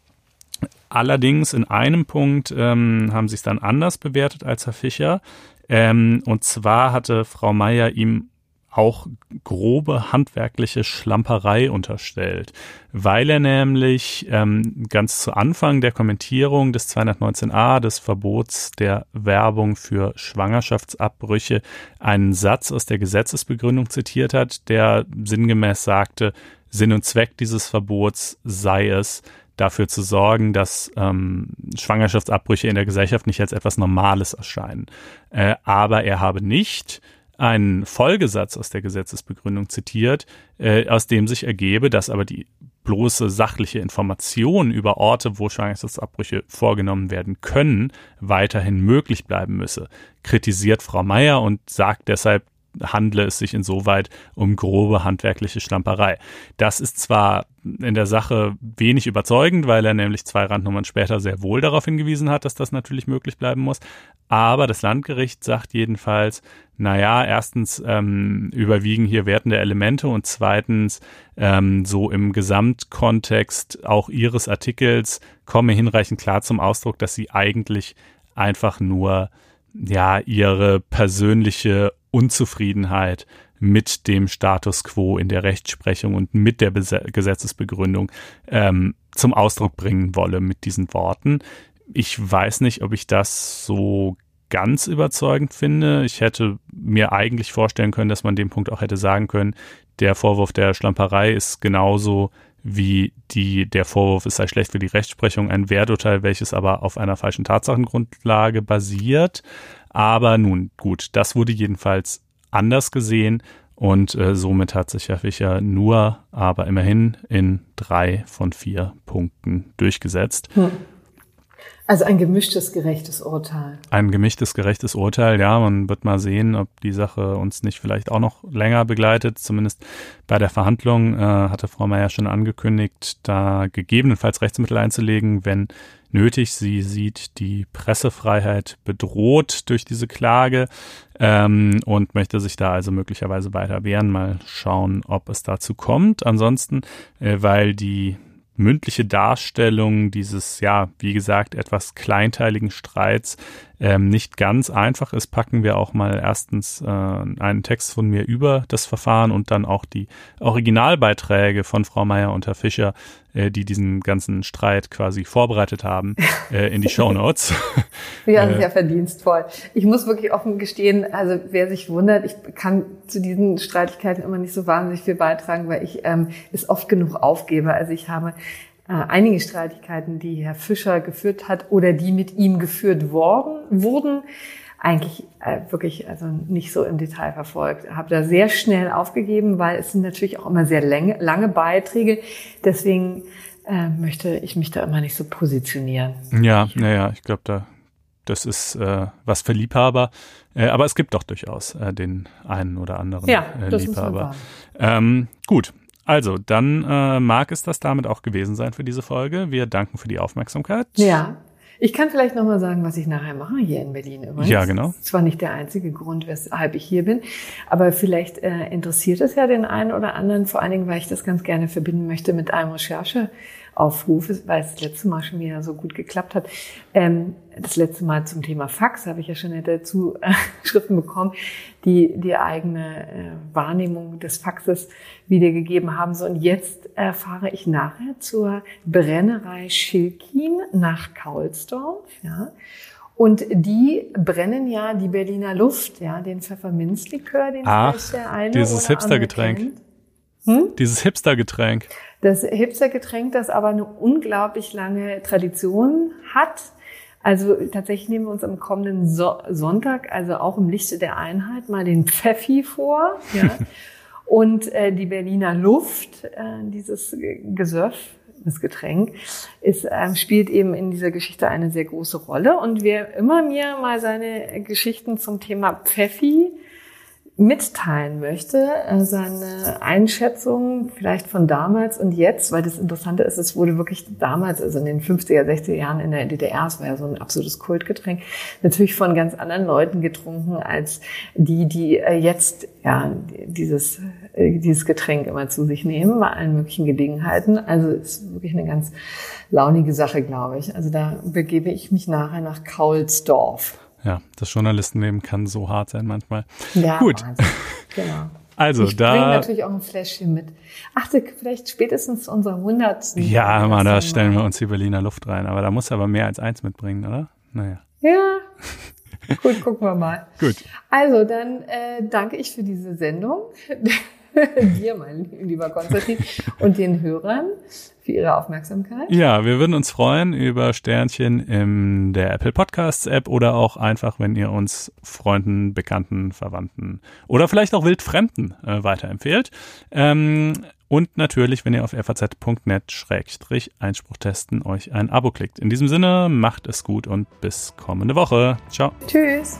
allerdings in einem Punkt ähm, haben sie es dann anders bewertet als Herr Fischer. Ähm, und zwar hatte Frau Meier ihm auch grobe handwerkliche Schlamperei unterstellt, weil er nämlich ähm, ganz zu Anfang der Kommentierung des 219a des Verbots der Werbung für Schwangerschaftsabbrüche einen Satz aus der Gesetzesbegründung zitiert hat, der sinngemäß sagte, Sinn und Zweck dieses Verbots sei es, dafür zu sorgen, dass ähm, Schwangerschaftsabbrüche in der Gesellschaft nicht als etwas Normales erscheinen. Äh, aber er habe nicht einen Folgesatz aus der Gesetzesbegründung zitiert, äh, aus dem sich ergebe, dass aber die bloße sachliche Information über Orte, wo Schwangerschaftsabbrüche vorgenommen werden können, weiterhin möglich bleiben müsse. Kritisiert Frau Meier und sagt deshalb, handle es sich insoweit um grobe handwerkliche Schlamperei. Das ist zwar in der Sache wenig überzeugend, weil er nämlich zwei Randnummern später sehr wohl darauf hingewiesen hat, dass das natürlich möglich bleiben muss. Aber das Landgericht sagt jedenfalls, naja, erstens ähm, überwiegen hier wertende Elemente und zweitens ähm, so im Gesamtkontext auch ihres Artikels komme hinreichend klar zum Ausdruck, dass sie eigentlich einfach nur ja ihre persönliche Unzufriedenheit mit dem Status quo in der Rechtsprechung und mit der Gesetzesbegründung ähm, zum Ausdruck bringen wolle mit diesen Worten. Ich weiß nicht, ob ich das so ganz überzeugend finde. Ich hätte mir eigentlich vorstellen können, dass man dem Punkt auch hätte sagen können, der Vorwurf der Schlamperei ist genauso wie die, der Vorwurf, es sei schlecht für die Rechtsprechung, ein Werturteil, welches aber auf einer falschen Tatsachengrundlage basiert. Aber nun gut, das wurde jedenfalls anders gesehen und äh, somit hat sich Herr Fischer nur, aber immerhin in drei von vier Punkten durchgesetzt. Hm. Also ein gemischtes, gerechtes Urteil. Ein gemischtes, gerechtes Urteil, ja. Man wird mal sehen, ob die Sache uns nicht vielleicht auch noch länger begleitet. Zumindest bei der Verhandlung äh, hatte Frau Meier schon angekündigt, da gegebenenfalls Rechtsmittel einzulegen, wenn nötig. Sie sieht die Pressefreiheit bedroht durch diese Klage ähm, und möchte sich da also möglicherweise weiter wehren. Mal schauen, ob es dazu kommt. Ansonsten, äh, weil die mündliche Darstellung dieses, ja, wie gesagt, etwas kleinteiligen Streits ähm, nicht ganz einfach ist, packen wir auch mal erstens äh, einen Text von mir über das Verfahren und dann auch die Originalbeiträge von Frau Meier und Herr Fischer, äh, die diesen ganzen Streit quasi vorbereitet haben, äh, in die Show Notes. ja, sehr verdienstvoll. Ich muss wirklich offen gestehen, also wer sich wundert, ich kann zu diesen Streitigkeiten immer nicht so wahnsinnig viel beitragen, weil ich ähm, es oft genug aufgebe. Also ich habe äh, einige Streitigkeiten, die Herr Fischer geführt hat oder die mit ihm geführt worden, wurden, eigentlich äh, wirklich also nicht so im Detail verfolgt. Habe da sehr schnell aufgegeben, weil es sind natürlich auch immer sehr lange, lange Beiträge. Deswegen äh, möchte ich mich da immer nicht so positionieren. Ja, naja, ich glaube, da das ist äh, was für Liebhaber. Äh, aber es gibt doch durchaus äh, den einen oder anderen ja, äh, Liebhaber. Ähm, gut, also, dann äh, mag es das damit auch gewesen sein für diese Folge. Wir danken für die Aufmerksamkeit. Ja. Ich kann vielleicht nochmal sagen, was ich nachher mache hier in Berlin übrigens. Ja, genau. Das ist zwar nicht der einzige Grund, weshalb ich hier bin, aber vielleicht äh, interessiert es ja den einen oder anderen, vor allen Dingen, weil ich das ganz gerne verbinden möchte mit einem Recherche Aufruf, weil es das letzte Mal schon wieder so gut geklappt hat. Ähm, das letzte Mal zum Thema Fax habe ich ja schon dazu äh, Schriften bekommen, die die eigene äh, Wahrnehmung des Faxes wiedergegeben haben. So, und jetzt erfahre ich nachher zur Brennerei Schilkin nach Kaulsdorf. Ja. Und die brennen ja die Berliner Luft, ja, den Pfefferminzlikör, den Ach, der eine dieses Hipstergetränk. Hm? Dieses Hipstergetränk. Das Hipstergetränk, das aber eine unglaublich lange Tradition hat. Also tatsächlich nehmen wir uns am kommenden so Sonntag, also auch im Lichte der Einheit, mal den Pfeffi vor. Ja. Und äh, die Berliner Luft, äh, dieses Gesöff, das Getränk, ist, äh, spielt eben in dieser Geschichte eine sehr große Rolle. Und wer immer mir mal seine Geschichten zum Thema Pfeffi mitteilen möchte, äh, seine Einschätzung vielleicht von damals und jetzt, weil das Interessante ist, es wurde wirklich damals, also in den 50er, 60er Jahren in der DDR, es war ja so ein absolutes Kultgetränk, natürlich von ganz anderen Leuten getrunken als die, die äh, jetzt ja dieses äh, dieses Getränk immer zu sich nehmen bei allen möglichen Gelegenheiten. Also es ist wirklich eine ganz launige Sache, glaube ich. Also da begebe ich mich nachher nach Kaulsdorf. Ja, das Journalistenleben kann so hart sein manchmal. Ja, gut. Genau. Also ich da. Ich bringe natürlich auch ein Fläschchen mit. Achte, vielleicht spätestens zu unserer hundertsten. Ja, mal, da stellen wir uns die Berliner Luft rein. Aber da muss er aber mehr als eins mitbringen, oder? Naja. Ja. Gut, gucken wir mal. Gut. Also, dann äh, danke ich für diese Sendung. Dir, mein lieber Konstantin, und den Hörern für Ihre Aufmerksamkeit. Ja, wir würden uns freuen über Sternchen in der Apple Podcasts App oder auch einfach, wenn ihr uns Freunden, Bekannten, Verwandten oder vielleicht auch Wildfremden äh, weiterempfehlt. Ähm, und natürlich, wenn ihr auf faz.net-einspruch testen euch ein Abo klickt. In diesem Sinne, macht es gut und bis kommende Woche. Ciao. Tschüss.